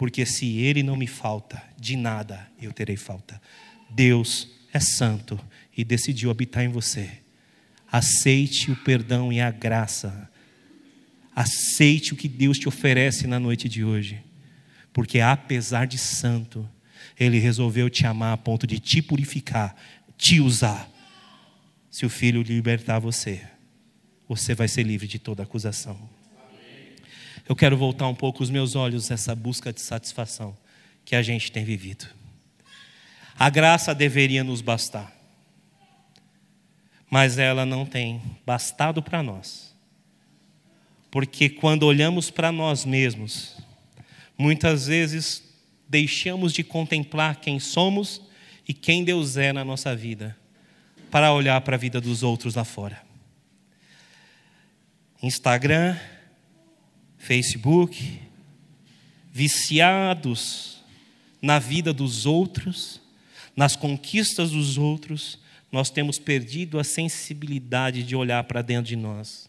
[SPEAKER 2] porque se Ele não me falta, de nada eu terei falta. Deus é santo e decidiu habitar em você. Aceite o perdão e a graça. Aceite o que Deus te oferece na noite de hoje. Porque apesar de santo, Ele resolveu te amar a ponto de te purificar, te usar. Se o Filho libertar você, você vai ser livre de toda acusação. Eu quero voltar um pouco os meus olhos nessa busca de satisfação que a gente tem vivido. A graça deveria nos bastar, mas ela não tem bastado para nós. Porque quando olhamos para nós mesmos, muitas vezes deixamos de contemplar quem somos e quem Deus é na nossa vida, para olhar para a vida dos outros lá fora. Instagram, Facebook, viciados na vida dos outros, nas conquistas dos outros, nós temos perdido a sensibilidade de olhar para dentro de nós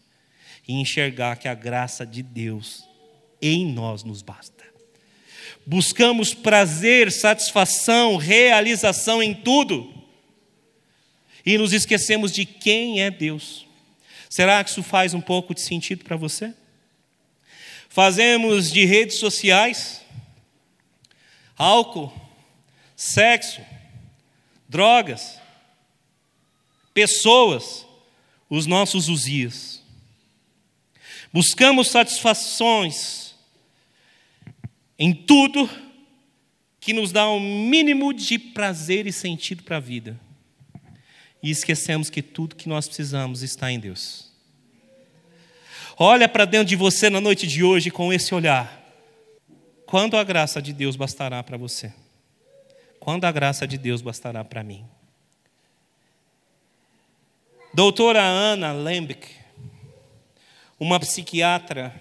[SPEAKER 2] e enxergar que a graça de Deus em nós nos basta. Buscamos prazer, satisfação, realização em tudo e nos esquecemos de quem é Deus. Será que isso faz um pouco de sentido para você? Fazemos de redes sociais, álcool, sexo, drogas, pessoas, os nossos usias. Buscamos satisfações em tudo que nos dá um mínimo de prazer e sentido para a vida. E esquecemos que tudo que nós precisamos está em Deus. Olha para dentro de você na noite de hoje com esse olhar. Quando a graça de Deus bastará para você? Quando a graça de Deus bastará para mim? Doutora Ana Lembeck, uma psiquiatra,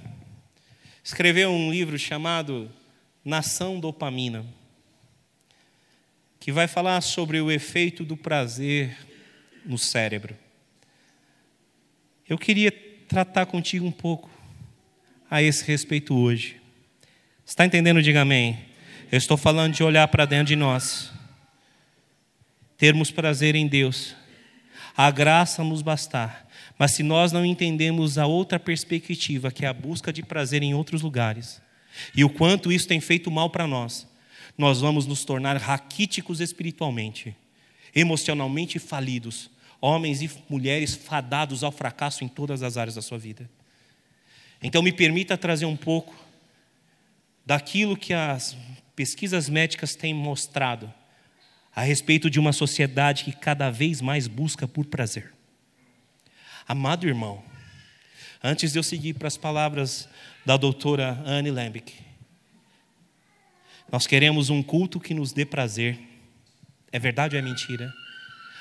[SPEAKER 2] escreveu um livro chamado Nação Dopamina, que vai falar sobre o efeito do prazer no cérebro. Eu queria tratar contigo um pouco a esse respeito hoje. Está entendendo? Diga amém. Eu estou falando de olhar para dentro de nós, termos prazer em Deus, a graça nos bastar. Mas se nós não entendemos a outra perspectiva, que é a busca de prazer em outros lugares, e o quanto isso tem feito mal para nós, nós vamos nos tornar raquíticos espiritualmente, emocionalmente falidos, homens e mulheres fadados ao fracasso em todas as áreas da sua vida. Então, me permita trazer um pouco daquilo que as pesquisas médicas têm mostrado a respeito de uma sociedade que cada vez mais busca por prazer. Amado irmão, antes de eu seguir para as palavras da doutora Anne Lambic, nós queremos um culto que nos dê prazer. É verdade ou é mentira?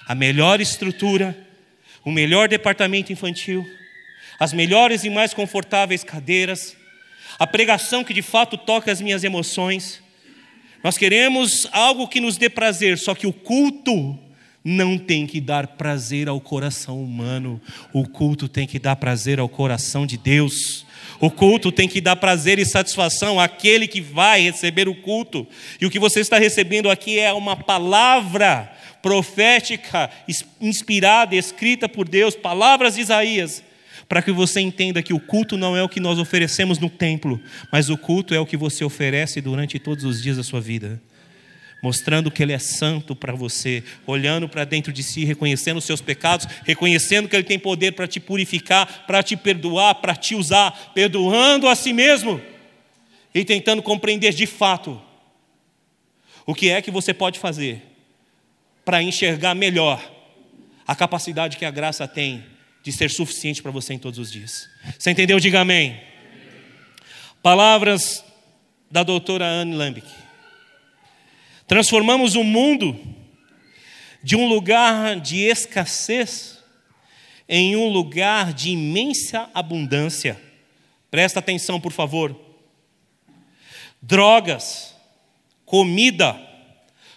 [SPEAKER 2] A melhor estrutura, o melhor departamento infantil, as melhores e mais confortáveis cadeiras, a pregação que de fato toca as minhas emoções. Nós queremos algo que nos dê prazer, só que o culto não tem que dar prazer ao coração humano, o culto tem que dar prazer ao coração de Deus. O culto tem que dar prazer e satisfação àquele que vai receber o culto. E o que você está recebendo aqui é uma palavra profética, inspirada, escrita por Deus, palavras de Isaías, para que você entenda que o culto não é o que nós oferecemos no templo, mas o culto é o que você oferece durante todos os dias da sua vida. Mostrando que Ele é santo para você, olhando para dentro de si, reconhecendo os seus pecados, reconhecendo que Ele tem poder para te purificar, para te perdoar, para te usar, perdoando a si mesmo e tentando compreender de fato o que é que você pode fazer para enxergar melhor a capacidade que a graça tem de ser suficiente para você em todos os dias. Você entendeu? Diga amém. Palavras da doutora Anne Lambic. Transformamos o mundo de um lugar de escassez em um lugar de imensa abundância. Presta atenção, por favor. Drogas, comida,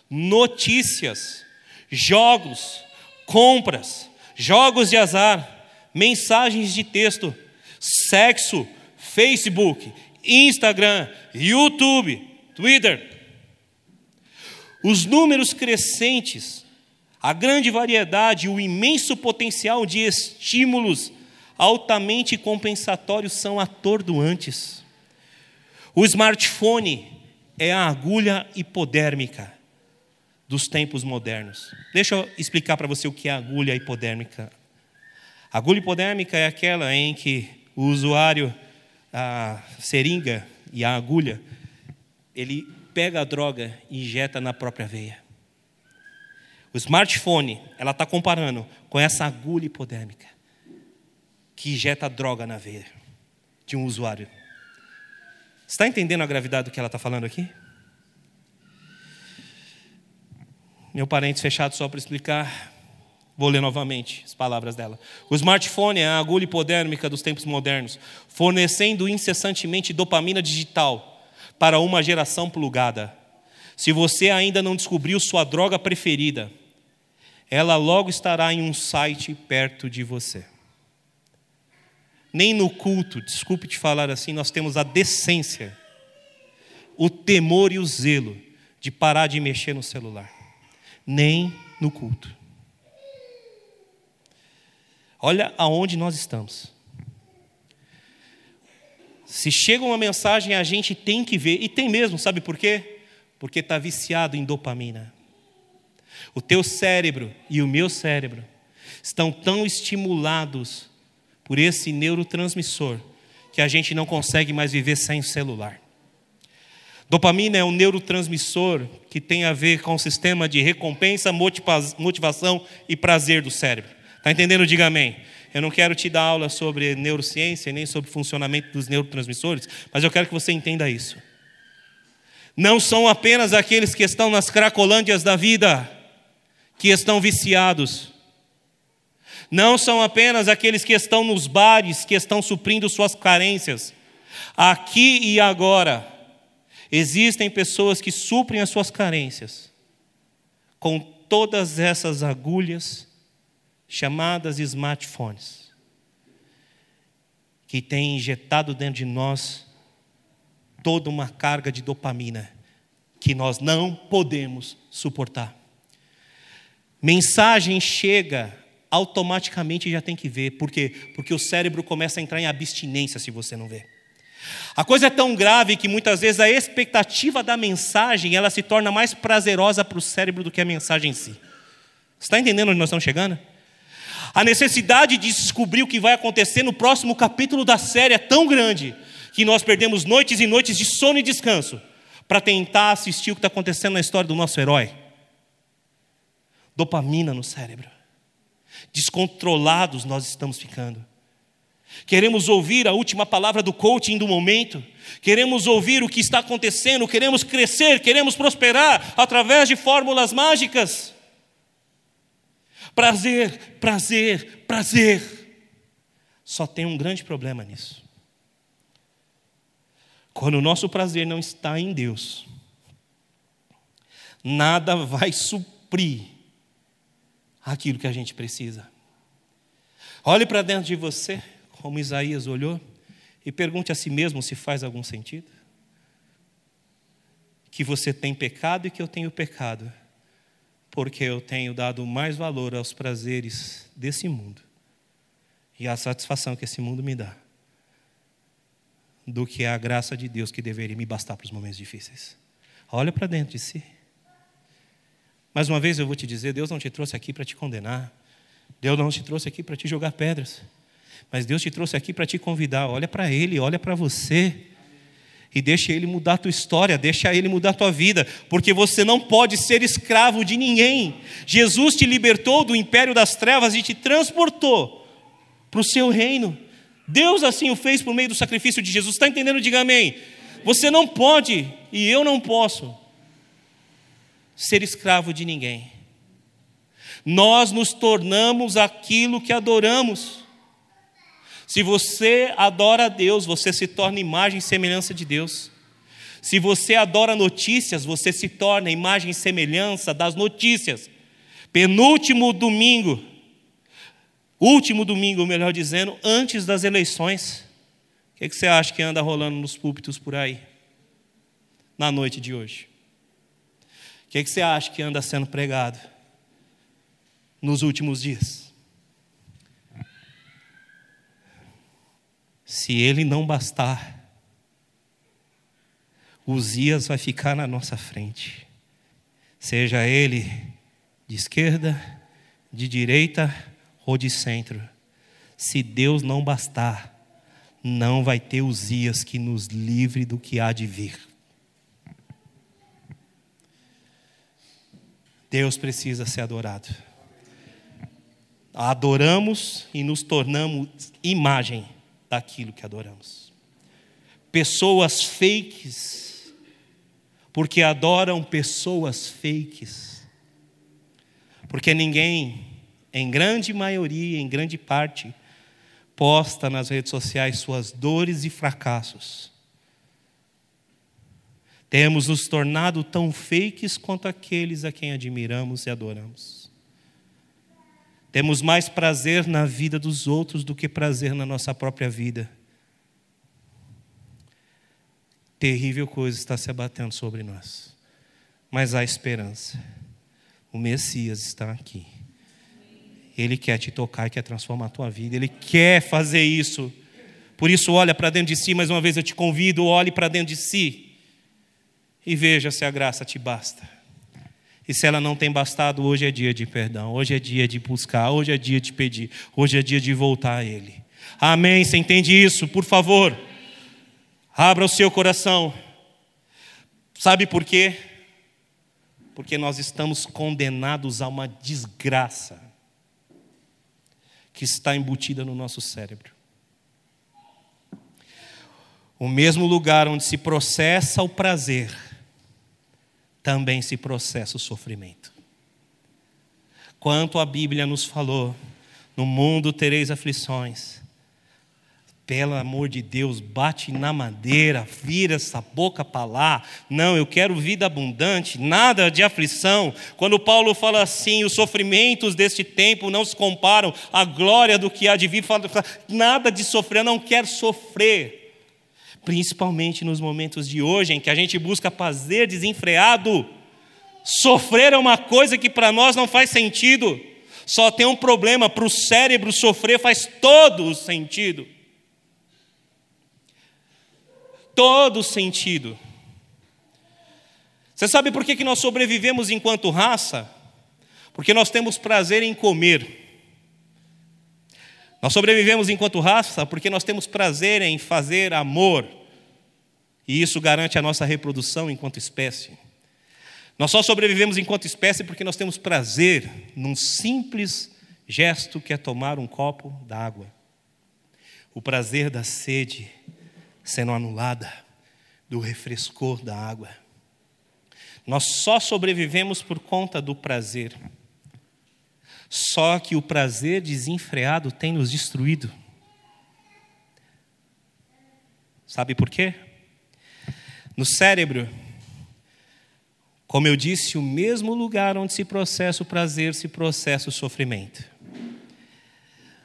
[SPEAKER 2] notícias, jogos, compras, jogos de azar, mensagens de texto, sexo, Facebook, Instagram, YouTube, Twitter. Os números crescentes, a grande variedade, o imenso potencial de estímulos altamente compensatórios são atordoantes. O smartphone é a agulha hipodérmica dos tempos modernos. Deixa eu explicar para você o que é agulha hipodérmica. Agulha hipodérmica é aquela em que o usuário, a seringa e a agulha, ele pega a droga e injeta na própria veia. O smartphone, ela está comparando com essa agulha hipodérmica que injeta droga na veia de um usuário. Está entendendo a gravidade do que ela está falando aqui? Meu parente fechado só para explicar. Vou ler novamente as palavras dela. O smartphone é a agulha hipodérmica dos tempos modernos, fornecendo incessantemente dopamina digital para uma geração plugada. Se você ainda não descobriu sua droga preferida, ela logo estará em um site perto de você. Nem no culto, desculpe te falar assim, nós temos a decência, o temor e o zelo de parar de mexer no celular nem no culto. Olha aonde nós estamos. Se chega uma mensagem, a gente tem que ver, e tem mesmo, sabe por quê? Porque está viciado em dopamina. O teu cérebro e o meu cérebro estão tão estimulados por esse neurotransmissor que a gente não consegue mais viver sem o celular. Dopamina é um neurotransmissor que tem a ver com o sistema de recompensa, motivação e prazer do cérebro. Está entendendo? Diga amém. Eu não quero te dar aula sobre neurociência nem sobre o funcionamento dos neurotransmissores, mas eu quero que você entenda isso. Não são apenas aqueles que estão nas cracolândias da vida que estão viciados. Não são apenas aqueles que estão nos bares que estão suprindo suas carências. Aqui e agora Existem pessoas que suprem as suas carências com todas essas agulhas chamadas smartphones, que têm injetado dentro de nós toda uma carga de dopamina que nós não podemos suportar. Mensagem chega automaticamente já tem que ver. Por quê? Porque o cérebro começa a entrar em abstinência se você não vê. A coisa é tão grave que muitas vezes a expectativa da mensagem ela se torna mais prazerosa para o cérebro do que a mensagem em si. Você está entendendo onde nós estamos chegando? A necessidade de descobrir o que vai acontecer no próximo capítulo da série é tão grande que nós perdemos noites e noites de sono e descanso para tentar assistir o que está acontecendo na história do nosso herói. Dopamina no cérebro. Descontrolados nós estamos ficando. Queremos ouvir a última palavra do coaching do momento. Queremos ouvir o que está acontecendo. Queremos crescer, queremos prosperar através de fórmulas mágicas. Prazer, prazer, prazer. Só tem um grande problema nisso. Quando o nosso prazer não está em Deus, nada vai suprir aquilo que a gente precisa. Olhe para dentro de você, como Isaías olhou, e pergunte a si mesmo se faz algum sentido. Que você tem pecado e que eu tenho pecado, porque eu tenho dado mais valor aos prazeres desse mundo e à satisfação que esse mundo me dá, do que a graça de Deus que deveria me bastar para os momentos difíceis. Olha para dentro de si. Mais uma vez eu vou te dizer: Deus não te trouxe aqui para te condenar, Deus não te trouxe aqui para te jogar pedras. Mas Deus te trouxe aqui para te convidar. Olha para Ele, olha para você. E deixa Ele mudar a tua história, deixa Ele mudar a tua vida, porque você não pode ser escravo de ninguém. Jesus te libertou do império das trevas e te transportou para o seu reino. Deus assim o fez por meio do sacrifício de Jesus. Está entendendo? Diga amém. Você não pode, e eu não posso, ser escravo de ninguém. Nós nos tornamos aquilo que adoramos. Se você adora a Deus, você se torna imagem e semelhança de Deus. Se você adora notícias, você se torna imagem e semelhança das notícias. Penúltimo domingo, último domingo, melhor dizendo, antes das eleições. O que, você acha que anda rolando nos púlpitos por aí? Na noite de hoje? O que você acha que anda sendo pregado nos últimos dias? Se ele não bastar, Uzias vai ficar na nossa frente. Seja ele de esquerda, de direita ou de centro. Se Deus não bastar, não vai ter Uzias que nos livre do que há de vir. Deus precisa ser adorado. Adoramos e nos tornamos imagem daquilo que adoramos. Pessoas fakes, porque adoram pessoas fakes. Porque ninguém, em grande maioria, em grande parte, posta nas redes sociais suas dores e fracassos. Temos nos tornado tão fakes quanto aqueles a quem admiramos e adoramos. Temos mais prazer na vida dos outros do que prazer na nossa própria vida. Terrível coisa está se abatendo sobre nós. Mas há esperança. O Messias está aqui. Ele quer te tocar quer transformar a tua vida. Ele quer fazer isso. Por isso, olha para dentro de si, mais uma vez eu te convido, olhe para dentro de si e veja se a graça te basta. E se ela não tem bastado, hoje é dia de perdão, hoje é dia de buscar, hoje é dia de pedir, hoje é dia de voltar a Ele. Amém? Você entende isso? Por favor, abra o seu coração. Sabe por quê? Porque nós estamos condenados a uma desgraça que está embutida no nosso cérebro. O mesmo lugar onde se processa o prazer também se processa o sofrimento. Quanto a Bíblia nos falou, no mundo tereis aflições. Pelo amor de Deus, bate na madeira, vira essa boca para lá. Não, eu quero vida abundante, nada de aflição. Quando Paulo fala assim, os sofrimentos deste tempo não se comparam à glória do que há de vir, fala, nada de sofrer, eu não quero sofrer principalmente nos momentos de hoje em que a gente busca prazer desenfreado. Sofrer é uma coisa que para nós não faz sentido. só tem um problema: para o cérebro sofrer faz todo o sentido. Todo o sentido. Você sabe por que, nós sobrevivemos enquanto raça? Porque nós temos prazer em comer. Nós sobrevivemos enquanto raça porque nós temos prazer em fazer amor. E isso garante a nossa reprodução enquanto espécie. Nós só sobrevivemos enquanto espécie porque nós temos prazer num simples gesto que é tomar um copo d'água. O prazer da sede sendo anulada, do refrescor da água. Nós só sobrevivemos por conta do prazer. Só que o prazer desenfreado tem nos destruído. Sabe por quê? No cérebro, como eu disse, o mesmo lugar onde se processa o prazer, se processa o sofrimento.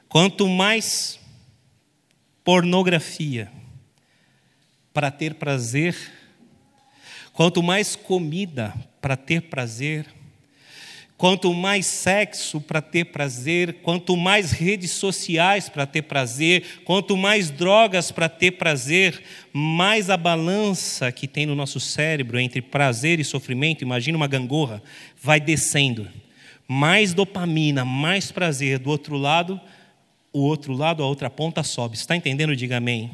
[SPEAKER 2] Quanto mais pornografia para ter prazer, quanto mais comida para ter prazer, Quanto mais sexo para ter prazer, quanto mais redes sociais para ter prazer, quanto mais drogas para ter prazer, mais a balança que tem no nosso cérebro entre prazer e sofrimento, imagina uma gangorra, vai descendo. Mais dopamina, mais prazer. Do outro lado, o outro lado, a outra ponta sobe. Está entendendo? Diga amém.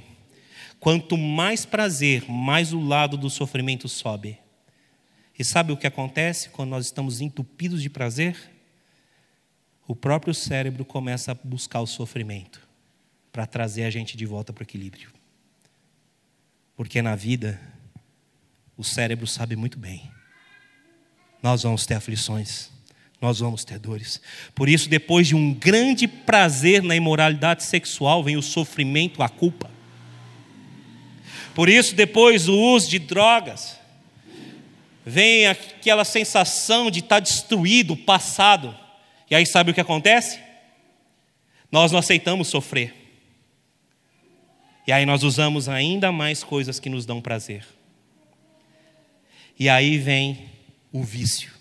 [SPEAKER 2] Quanto mais prazer, mais o lado do sofrimento sobe. E sabe o que acontece quando nós estamos entupidos de prazer? O próprio cérebro começa a buscar o sofrimento para trazer a gente de volta para o equilíbrio. Porque na vida, o cérebro sabe muito bem. Nós vamos ter aflições, nós vamos ter dores. Por isso, depois de um grande prazer na imoralidade sexual, vem o sofrimento, a culpa. Por isso, depois do uso de drogas, vem aquela sensação de estar destruído, passado. E aí sabe o que acontece? Nós não aceitamos sofrer. E aí nós usamos ainda mais coisas que nos dão prazer. E aí vem o vício.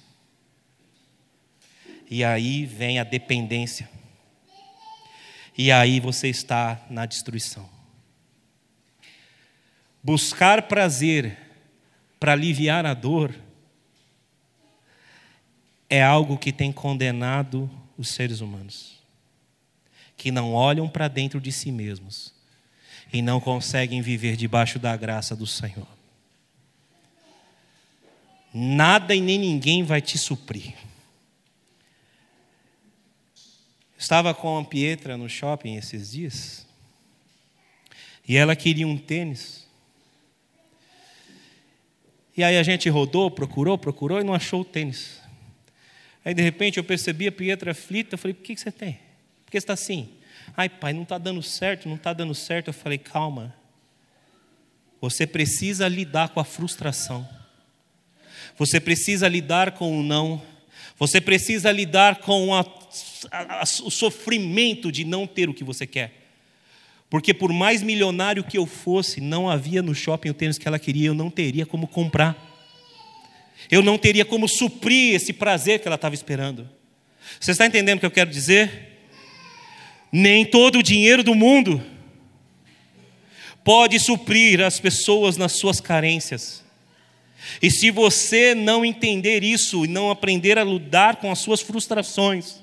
[SPEAKER 2] E aí vem a dependência. E aí você está na destruição. Buscar prazer para aliviar a dor, é algo que tem condenado os seres humanos, que não olham para dentro de si mesmos e não conseguem viver debaixo da graça do Senhor. Nada e nem ninguém vai te suprir. Estava com a Pietra no shopping esses dias. E ela queria um tênis. E aí a gente rodou, procurou, procurou e não achou o tênis. Aí de repente eu percebi a Pietra aflita, eu falei, por que, que você tem? Por que você está assim? Ai pai, não está dando certo, não está dando certo. Eu falei, calma. Você precisa lidar com a frustração. Você precisa lidar com o não. Você precisa lidar com a, a, a, o sofrimento de não ter o que você quer. Porque por mais milionário que eu fosse, não havia no shopping o tênis que ela queria, eu não teria como comprar. Eu não teria como suprir esse prazer que ela estava esperando. Você está entendendo o que eu quero dizer? Nem todo o dinheiro do mundo pode suprir as pessoas nas suas carências. E se você não entender isso e não aprender a lidar com as suas frustrações,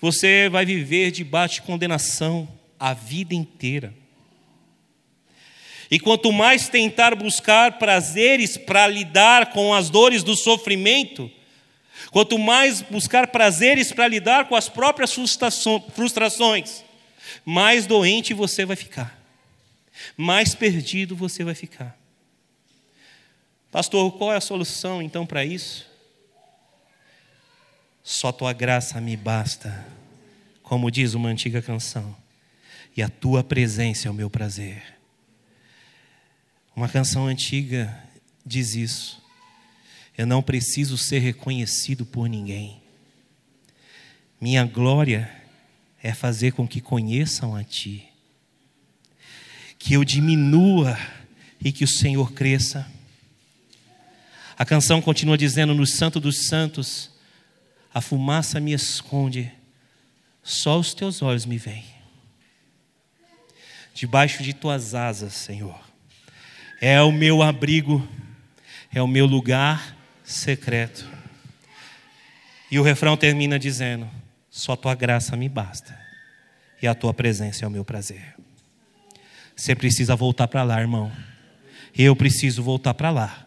[SPEAKER 2] você vai viver debaixo de condenação a vida inteira. E quanto mais tentar buscar prazeres para lidar com as dores do sofrimento, quanto mais buscar prazeres para lidar com as próprias frustrações, mais doente você vai ficar, mais perdido você vai ficar. Pastor, qual é a solução então para isso? Só tua graça me basta, como diz uma antiga canção e a tua presença é o meu prazer. Uma canção antiga diz isso. Eu não preciso ser reconhecido por ninguém. Minha glória é fazer com que conheçam a Ti. Que eu diminua e que o Senhor cresça. A canção continua dizendo: No Santo dos Santos, a fumaça me esconde Só os teus olhos me veem. Debaixo de tuas asas, Senhor, é o meu abrigo, é o meu lugar secreto. E o refrão termina dizendo: Só tua graça me basta, e a tua presença é o meu prazer. Você precisa voltar para lá, irmão. Eu preciso voltar para lá.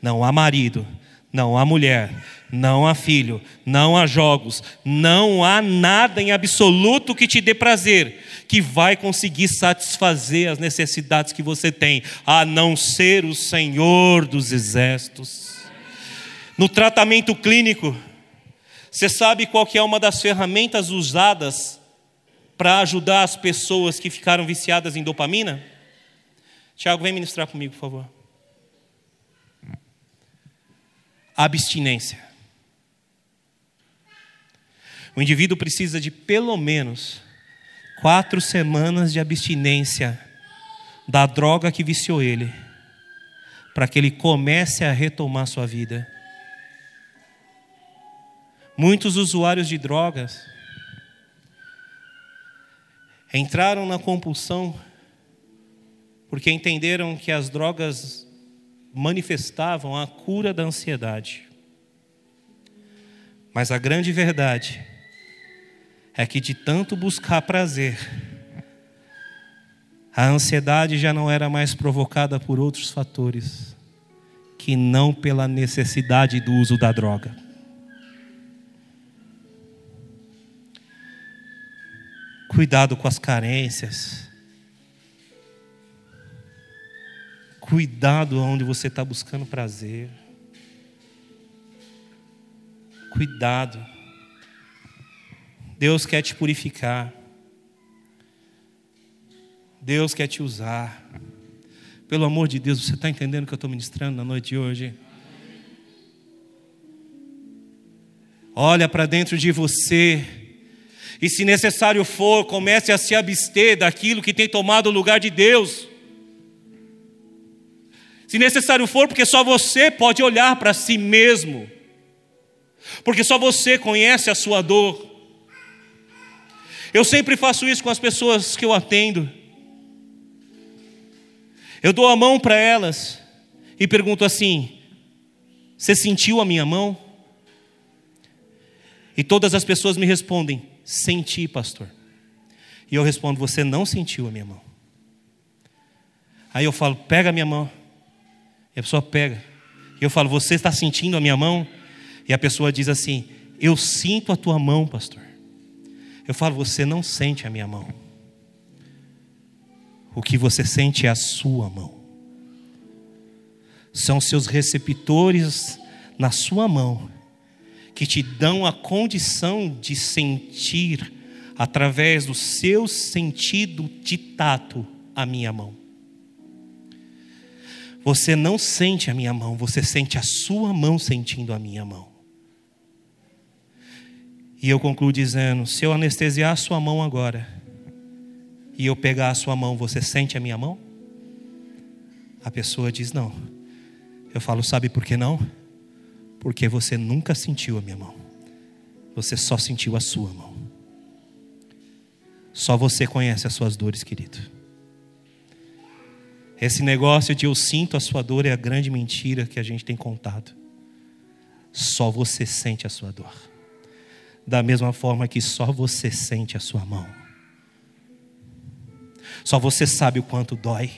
[SPEAKER 2] Não há marido, não há mulher, não há filho, não há jogos, não há nada em absoluto que te dê prazer, que vai conseguir satisfazer as necessidades que você tem, a não ser o Senhor dos exércitos. No tratamento clínico, você sabe qual que é uma das ferramentas usadas para ajudar as pessoas que ficaram viciadas em dopamina? Tiago, vem ministrar comigo, por favor. Abstinência. O indivíduo precisa de pelo menos quatro semanas de abstinência da droga que viciou ele, para que ele comece a retomar sua vida. Muitos usuários de drogas entraram na compulsão porque entenderam que as drogas manifestavam a cura da ansiedade. Mas a grande verdade é que de tanto buscar prazer, a ansiedade já não era mais provocada por outros fatores que não pela necessidade do uso da droga. Cuidado com as carências. Cuidado onde você está buscando prazer. Cuidado. Deus quer te purificar. Deus quer te usar. Pelo amor de Deus, você está entendendo o que eu estou ministrando na noite de hoje? Olha para dentro de você e, se necessário for, comece a se abster daquilo que tem tomado o lugar de Deus. Se necessário for, porque só você pode olhar para si mesmo, porque só você conhece a sua dor. Eu sempre faço isso com as pessoas que eu atendo. Eu dou a mão para elas e pergunto assim: Você sentiu a minha mão? E todas as pessoas me respondem: Senti, pastor. E eu respondo: Você não sentiu a minha mão. Aí eu falo: Pega a minha mão. E a pessoa pega. E eu falo: Você está sentindo a minha mão? E a pessoa diz assim: Eu sinto a tua mão, pastor. Eu falo: Você não sente a minha mão. O que você sente é a sua mão. São seus receptores na sua mão que te dão a condição de sentir, através do seu sentido de tato, a minha mão. Você não sente a minha mão, você sente a sua mão sentindo a minha mão. E eu concluo dizendo: se eu anestesiar a sua mão agora, e eu pegar a sua mão, você sente a minha mão? A pessoa diz: não. Eu falo: sabe por que não? Porque você nunca sentiu a minha mão. Você só sentiu a sua mão. Só você conhece as suas dores, querido. Esse negócio de eu sinto a sua dor é a grande mentira que a gente tem contado. Só você sente a sua dor. Da mesma forma que só você sente a sua mão. Só você sabe o quanto dói.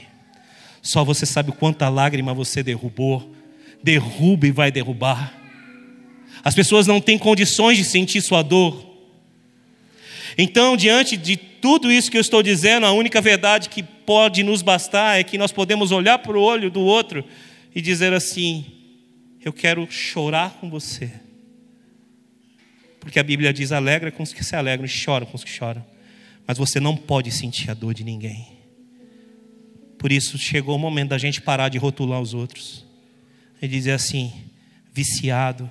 [SPEAKER 2] Só você sabe o quanta lágrima você derrubou derruba e vai derrubar. As pessoas não têm condições de sentir sua dor. Então, diante de tudo isso que eu estou dizendo, a única verdade que pode nos bastar é que nós podemos olhar para o olho do outro e dizer assim: Eu quero chorar com você. Porque a Bíblia diz: alegra com os que se alegram e chora com os que choram. Mas você não pode sentir a dor de ninguém. Por isso chegou o momento da gente parar de rotular os outros. Ele diz assim: viciado,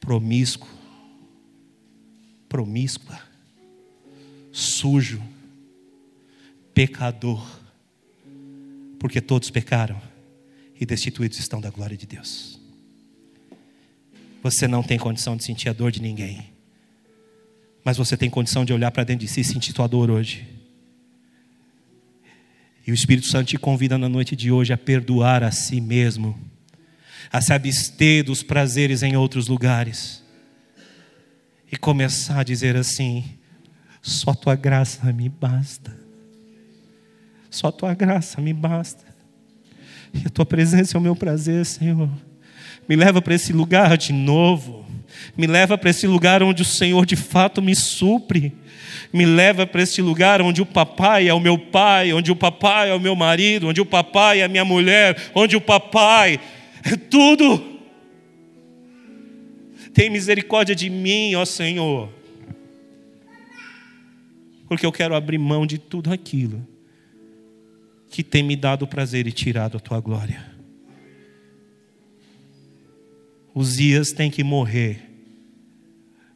[SPEAKER 2] promíscuo, promíscua, sujo, pecador, porque todos pecaram e destituídos estão da glória de Deus. Você não tem condição de sentir a dor de ninguém, Mas você tem condição de olhar para dentro de si e sentir tua dor hoje. E o Espírito Santo te convida na noite de hoje a perdoar a si mesmo, a se abster dos prazeres em outros lugares e começar a dizer assim: só tua graça me basta. Só tua graça me basta. E a tua presença é o meu prazer, Senhor. Me leva para esse lugar de novo. Me leva para esse lugar onde o Senhor de fato me supre. Me leva para esse lugar onde o papai é o meu pai, onde o papai é o meu marido, onde o papai é a minha mulher, onde o papai é tudo. Tem misericórdia de mim, ó Senhor. Porque eu quero abrir mão de tudo aquilo que tem me dado prazer e tirado a tua glória. Os dias têm que morrer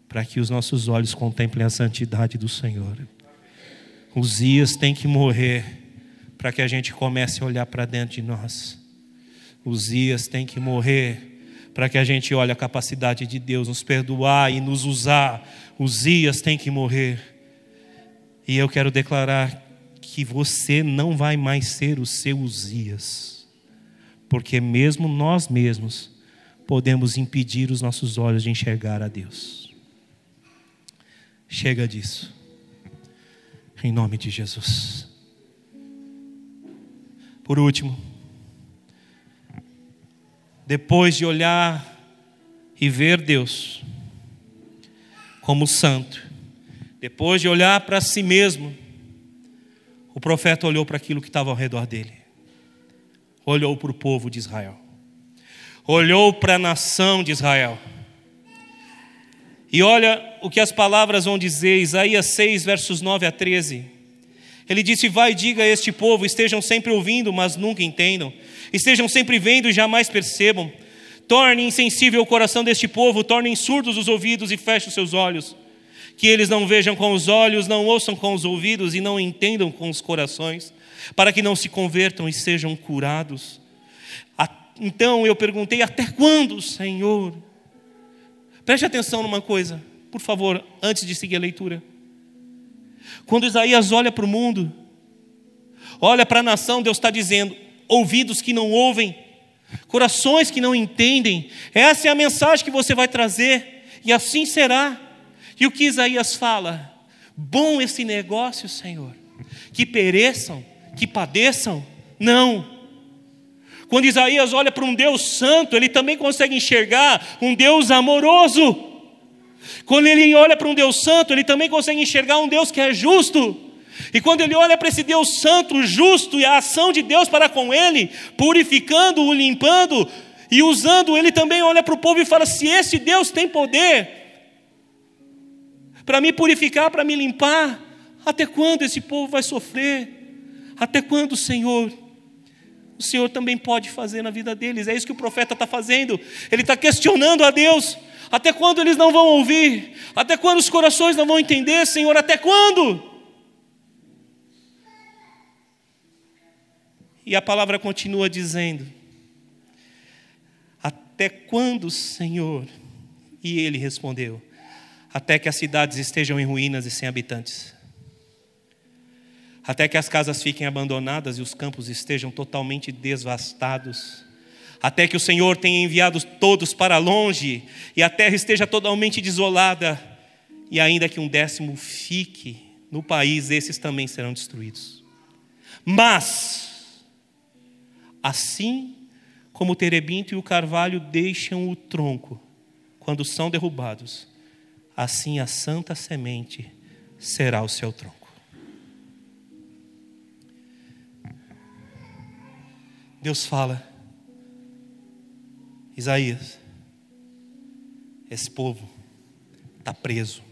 [SPEAKER 2] para que os nossos olhos contemplem a santidade do Senhor. Os dias têm que morrer para que a gente comece a olhar para dentro de nós. Os dias têm que morrer para que a gente olhe a capacidade de Deus nos perdoar e nos usar. Os dias têm que morrer. E eu quero declarar que você não vai mais ser o seu Uzias, porque mesmo nós mesmos podemos impedir os nossos olhos de enxergar a Deus. Chega disso, em nome de Jesus. Por último, depois de olhar e ver Deus como santo, depois de olhar para si mesmo, o profeta olhou para aquilo que estava ao redor dele, olhou para o povo de Israel, olhou para a nação de Israel. E olha o que as palavras vão dizer, Isaías 6, versos 9 a 13. Ele disse: Vai diga a este povo: estejam sempre ouvindo, mas nunca entendam, estejam sempre vendo e jamais percebam. Torne insensível o coração deste povo, tornem surdos os ouvidos e fechem os seus olhos que eles não vejam com os olhos, não ouçam com os ouvidos e não entendam com os corações, para que não se convertam e sejam curados. Então eu perguntei: até quando, Senhor? Preste atenção numa coisa, por favor, antes de seguir a leitura. Quando Isaías olha para o mundo, olha para a nação, Deus está dizendo: ouvidos que não ouvem, corações que não entendem, essa é a mensagem que você vai trazer, e assim será. E o que Isaías fala? Bom esse negócio, Senhor, que pereçam, que padeçam? Não. Quando Isaías olha para um Deus santo, ele também consegue enxergar um Deus amoroso. Quando ele olha para um Deus santo, ele também consegue enxergar um Deus que é justo. E quando ele olha para esse Deus santo, justo e a ação de Deus para com ele, purificando-o, limpando e usando, ele também olha para o povo e fala: se esse Deus tem poder, para me purificar, para me limpar. Até quando esse povo vai sofrer? Até quando, Senhor? O Senhor também pode fazer na vida deles. É isso que o profeta está fazendo. Ele está questionando a Deus. Até quando eles não vão ouvir? Até quando os corações não vão entender, Senhor? Até quando? E a palavra continua dizendo: Até quando, Senhor? E ele respondeu: até que as cidades estejam em ruínas e sem habitantes, até que as casas fiquem abandonadas e os campos estejam totalmente devastados, até que o Senhor tenha enviado todos para longe e a terra esteja totalmente desolada, e ainda que um décimo fique no país, esses também serão destruídos. Mas, assim como o terebinto e o carvalho deixam o tronco quando são derrubados, assim a santa semente será o seu tronco. Deus fala, Isaías, esse povo está preso,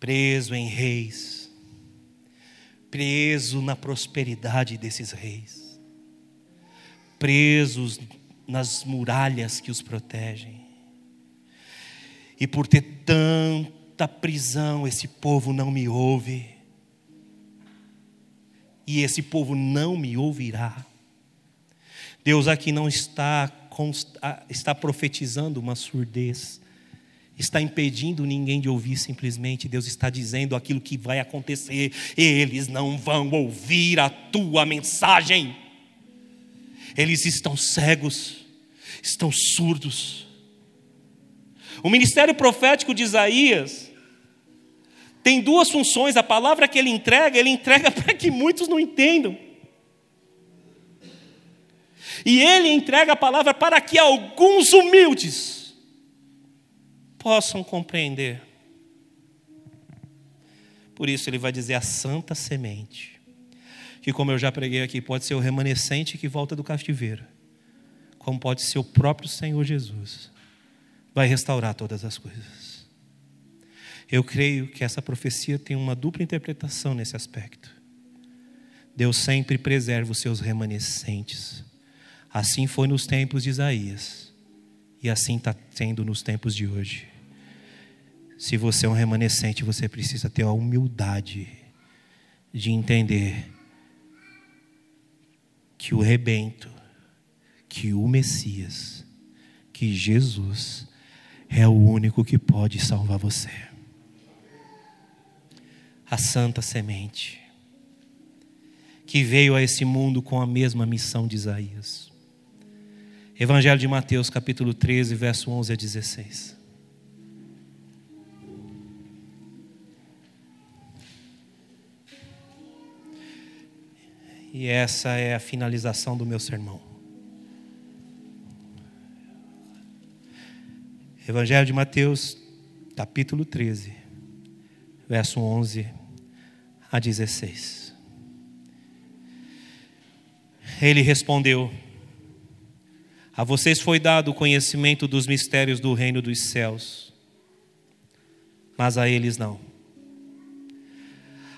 [SPEAKER 2] preso em reis, preso na prosperidade desses reis, presos nas muralhas que os protegem. E por ter tanta prisão, esse povo não me ouve. E esse povo não me ouvirá. Deus aqui não está, está profetizando uma surdez. está impedindo ninguém de ouvir simplesmente, Deus está dizendo aquilo que vai acontecer. Eles não vão ouvir a tua mensagem. Eles estão cegos, estão surdos. O ministério profético de Isaías tem duas funções. A palavra que ele entrega, ele entrega para que muitos não entendam. E ele entrega a palavra para que alguns humildes possam compreender. Por isso ele vai dizer a santa semente, que como eu já preguei aqui, pode ser o remanescente que volta do cativeiro, como pode ser o próprio Senhor Jesus, vai restaurar todas as coisas. Eu creio que essa profecia tem uma dupla interpretação nesse aspecto. Deus sempre preserva os seus remanescentes. Assim foi nos tempos de Isaías, e assim está sendo nos tempos de hoje. Se você é um remanescente, você precisa ter a humildade de entender que o rebento, que o Messias, que Jesus é o único que pode salvar você. A santa semente que veio a esse mundo com a mesma missão de Isaías. Evangelho de Mateus, capítulo 13, verso 11 a 16. E essa é a finalização do meu sermão. Evangelho de Mateus, capítulo 13, verso 11 a 16. Ele respondeu: A vocês foi dado o conhecimento dos mistérios do reino dos céus, mas a eles não.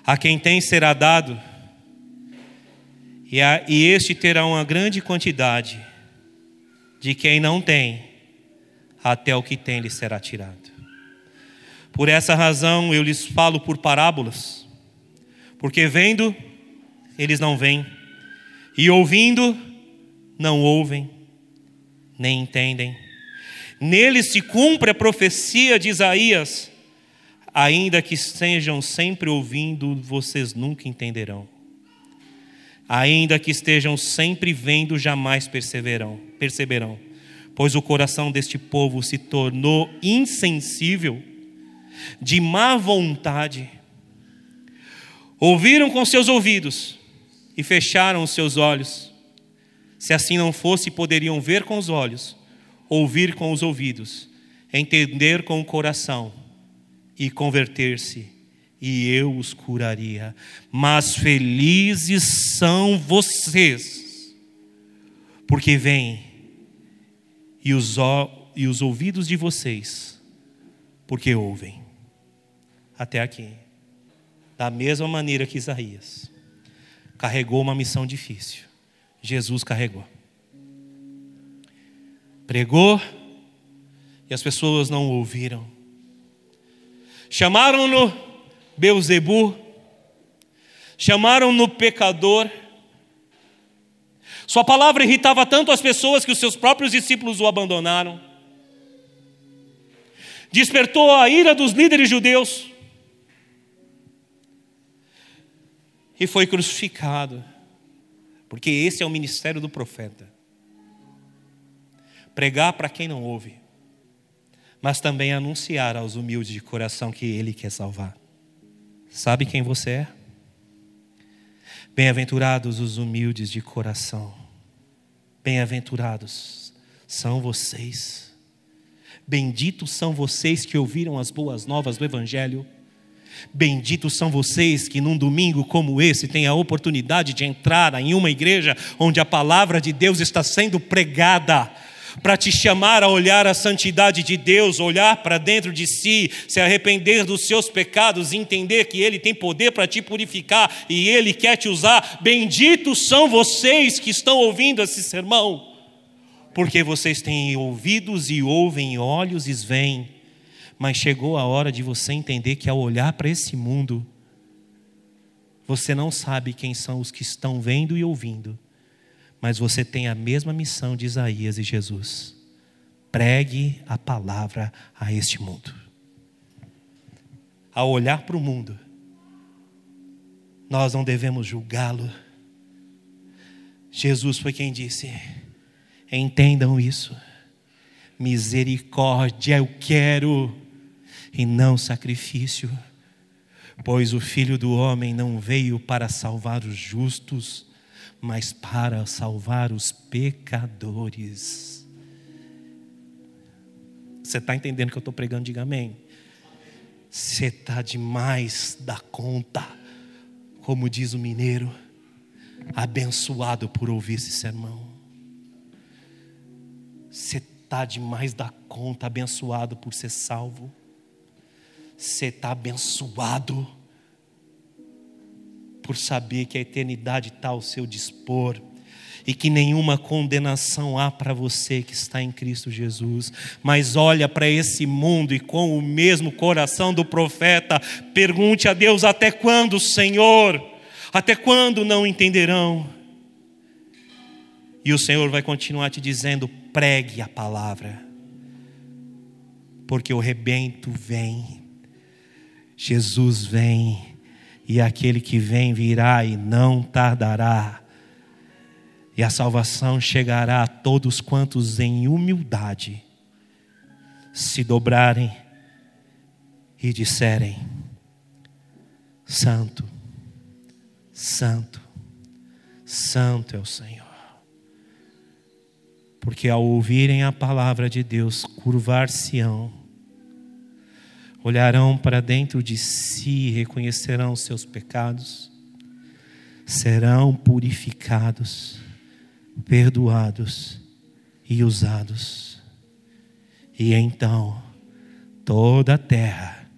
[SPEAKER 2] A quem tem será dado, e, a, e este terá uma grande quantidade, de quem não tem, até o que tem lhe será tirado. Por essa razão eu lhes falo por parábolas, porque vendo, eles não veem, e ouvindo, não ouvem, nem entendem. Neles se cumpre a profecia de Isaías: ainda que estejam sempre ouvindo, vocês nunca entenderão. Ainda que estejam sempre vendo, jamais perceberão, perceberão pois o coração deste povo se tornou insensível, de má vontade. Ouviram com seus ouvidos e fecharam os seus olhos. Se assim não fosse, poderiam ver com os olhos, ouvir com os ouvidos, entender com o coração e converter-se, e eu os curaria. Mas felizes são vocês, porque vêm e os, e os ouvidos de vocês, porque ouvem. Até aqui. Da mesma maneira que Isaías carregou uma missão difícil, Jesus carregou. Pregou e as pessoas não ouviram. Chamaram-no Beuzebu, chamaram-no pecador sua palavra irritava tanto as pessoas que os seus próprios discípulos o abandonaram. Despertou a ira dos líderes judeus. E foi crucificado. Porque esse é o ministério do profeta. Pregar para quem não ouve, mas também anunciar aos humildes de coração que ele quer salvar. Sabe quem você é? Bem-aventurados os humildes de coração. Bem-aventurados são vocês. Benditos são vocês que ouviram as boas novas do Evangelho. Benditos são vocês que num domingo como esse têm a oportunidade de entrar em uma igreja onde a palavra de Deus está sendo pregada para te chamar a olhar a santidade de Deus, olhar para dentro de si, se arrepender dos seus pecados, entender que Ele tem poder para te purificar e Ele quer te usar. Benditos são vocês que estão ouvindo esse sermão, porque vocês têm ouvidos e ouvem, olhos e veem, mas chegou a hora de você entender que ao olhar para esse mundo, você não sabe quem são os que estão vendo e ouvindo mas você tem a mesma missão de Isaías e Jesus: pregue a palavra a este mundo. Ao olhar para o mundo, nós não devemos julgá-lo. Jesus foi quem disse: entendam isso, misericórdia eu quero, e não sacrifício, pois o filho do homem não veio para salvar os justos, mas para salvar os pecadores. Você está entendendo que eu estou pregando? Diga amém. Você está demais da conta, como diz o mineiro, abençoado por ouvir esse sermão. Você está demais da conta, abençoado por ser salvo. Você está abençoado por saber que a eternidade está ao seu dispor e que nenhuma condenação há para você que está em Cristo Jesus. Mas olha para esse mundo e com o mesmo coração do profeta, pergunte a Deus: até quando, Senhor? Até quando não entenderão? E o Senhor vai continuar te dizendo: pregue a palavra, porque o rebento vem, Jesus vem e aquele que vem virá e não tardará. E a salvação chegará a todos quantos em humildade se dobrarem e disserem: Santo, Santo, Santo é o Senhor. Porque ao ouvirem a palavra de Deus, curvar-se-ão olharão para dentro de si e reconhecerão seus pecados, serão purificados, perdoados e usados. E então toda a terra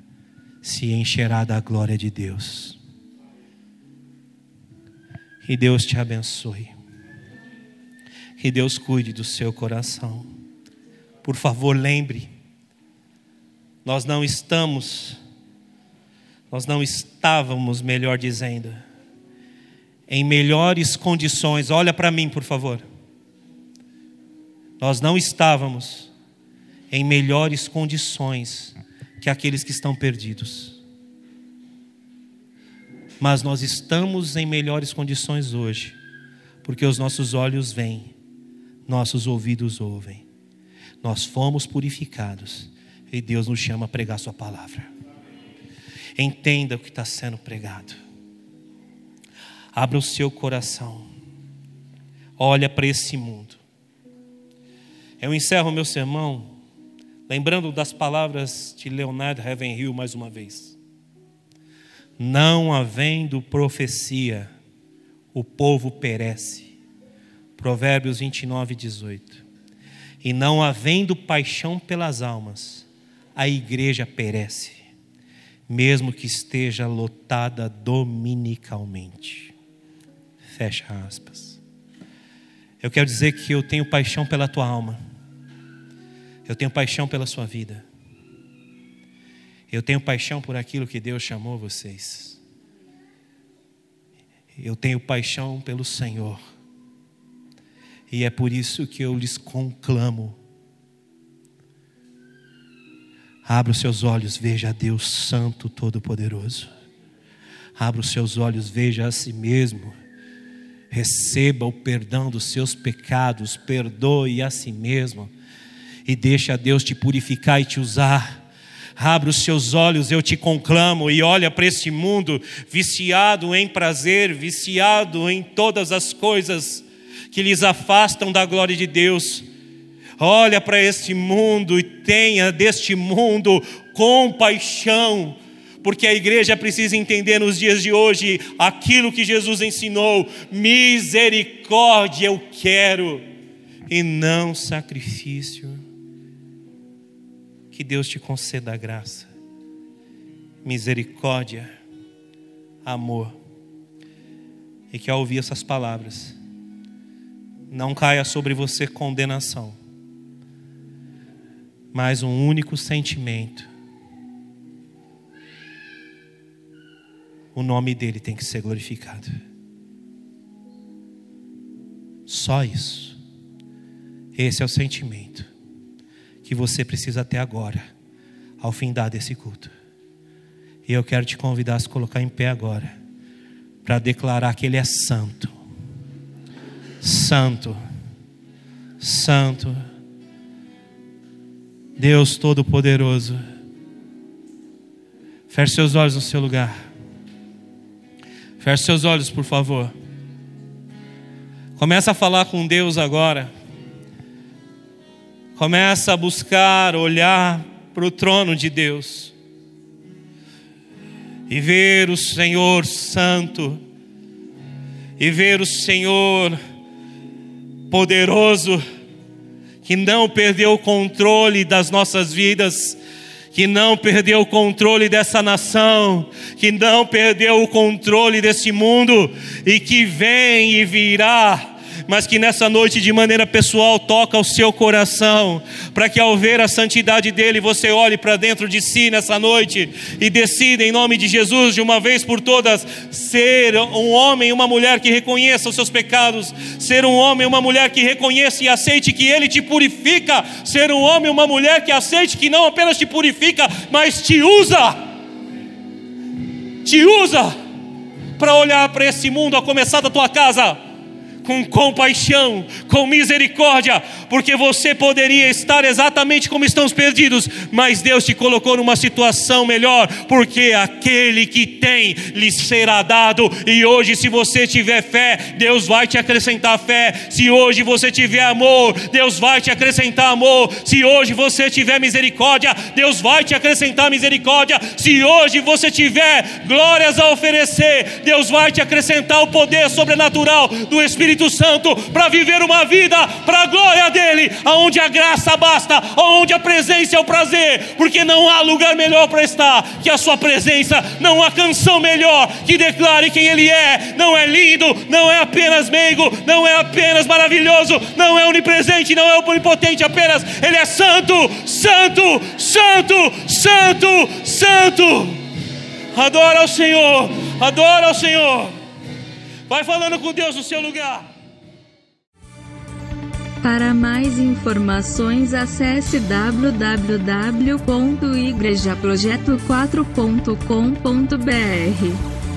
[SPEAKER 2] se encherá da glória de Deus. Que Deus te abençoe. Que Deus cuide do seu coração. Por favor, lembre nós não estamos, nós não estávamos, melhor dizendo, em melhores condições. Olha para mim, por favor. Nós não estávamos em melhores condições que aqueles que estão perdidos. Mas nós estamos em melhores condições hoje, porque os nossos olhos veem, nossos ouvidos ouvem. Nós fomos purificados e Deus nos chama a pregar Sua palavra. Entenda o que está sendo pregado. Abra o seu coração. Olha para esse mundo. Eu encerro meu sermão lembrando das palavras de Leonardo Ravenhill mais uma vez. Não havendo profecia, o povo perece. Provérbios 29, 18. E não havendo paixão pelas almas, a igreja perece, mesmo que esteja lotada dominicalmente. Fecha aspas. Eu quero dizer que eu tenho paixão pela tua alma, eu tenho paixão pela sua vida, eu tenho paixão por aquilo que Deus chamou vocês, eu tenho paixão pelo Senhor, e é por isso que eu lhes conclamo Abra os seus olhos, veja a Deus Santo Todo-Poderoso. Abra os seus olhos, veja a si mesmo. Receba o perdão dos seus pecados, perdoe a si mesmo e deixe a Deus te purificar e te usar. Abra os seus olhos, eu te conclamo, e olha para este mundo viciado em prazer, viciado em todas as coisas que lhes afastam da glória de Deus olha para este mundo e tenha deste mundo compaixão, porque a igreja precisa entender nos dias de hoje aquilo que Jesus ensinou: misericórdia eu quero, e não sacrifício. Que Deus te conceda a graça, misericórdia, amor, e que ao ouvir essas palavras, não caia sobre você condenação, mas um único sentimento. O nome dele tem que ser glorificado. Só isso. Esse é o sentimento que você precisa até agora, ao findar desse culto. E eu quero te convidar a se colocar em pé agora, para declarar que Ele é santo. Santo, Santo, Deus Todo-Poderoso. Feche seus olhos no seu lugar. Feche seus olhos, por favor. Começa a falar com Deus agora. Começa a buscar, olhar para o trono de Deus e ver o Senhor Santo, e ver o Senhor poderoso, que não perdeu o controle das nossas vidas, que não perdeu o controle dessa nação, que não perdeu o controle desse mundo e que vem e virá mas que nessa noite, de maneira pessoal, toca o seu coração, para que ao ver a santidade dele, você olhe para dentro de si nessa noite e decida, em nome de Jesus, de uma vez por todas, ser um homem e uma mulher que reconheça os seus pecados, ser um homem e uma mulher que reconheça e aceite que ele te purifica, ser um homem e uma mulher que aceite que não apenas te purifica, mas te usa. Te usa para olhar para esse mundo, a começar da tua casa com compaixão, com misericórdia, porque você poderia estar exatamente como estão os perdidos, mas Deus te colocou numa situação melhor, porque aquele que tem lhe será dado, e hoje, se você tiver fé, Deus vai te acrescentar fé, se hoje você tiver amor, Deus vai te acrescentar amor, se hoje você tiver misericórdia, Deus vai te acrescentar misericórdia, se hoje você tiver glórias a oferecer, Deus vai te acrescentar o poder sobrenatural do Espírito Espírito Santo para viver uma vida para a glória dele, aonde a graça basta, aonde a presença é o prazer, porque não há lugar melhor para estar que a sua presença, não há canção melhor que declare quem ele é. Não é lindo, não é apenas meigo, não é apenas maravilhoso, não é onipresente, não é onipotente apenas, ele é santo, santo, santo, santo, santo. Adora ao Senhor, adora ao Senhor. Vai falando com Deus no seu lugar.
[SPEAKER 1] Para mais informações, acesse www.igrejaprojeto4.com.br.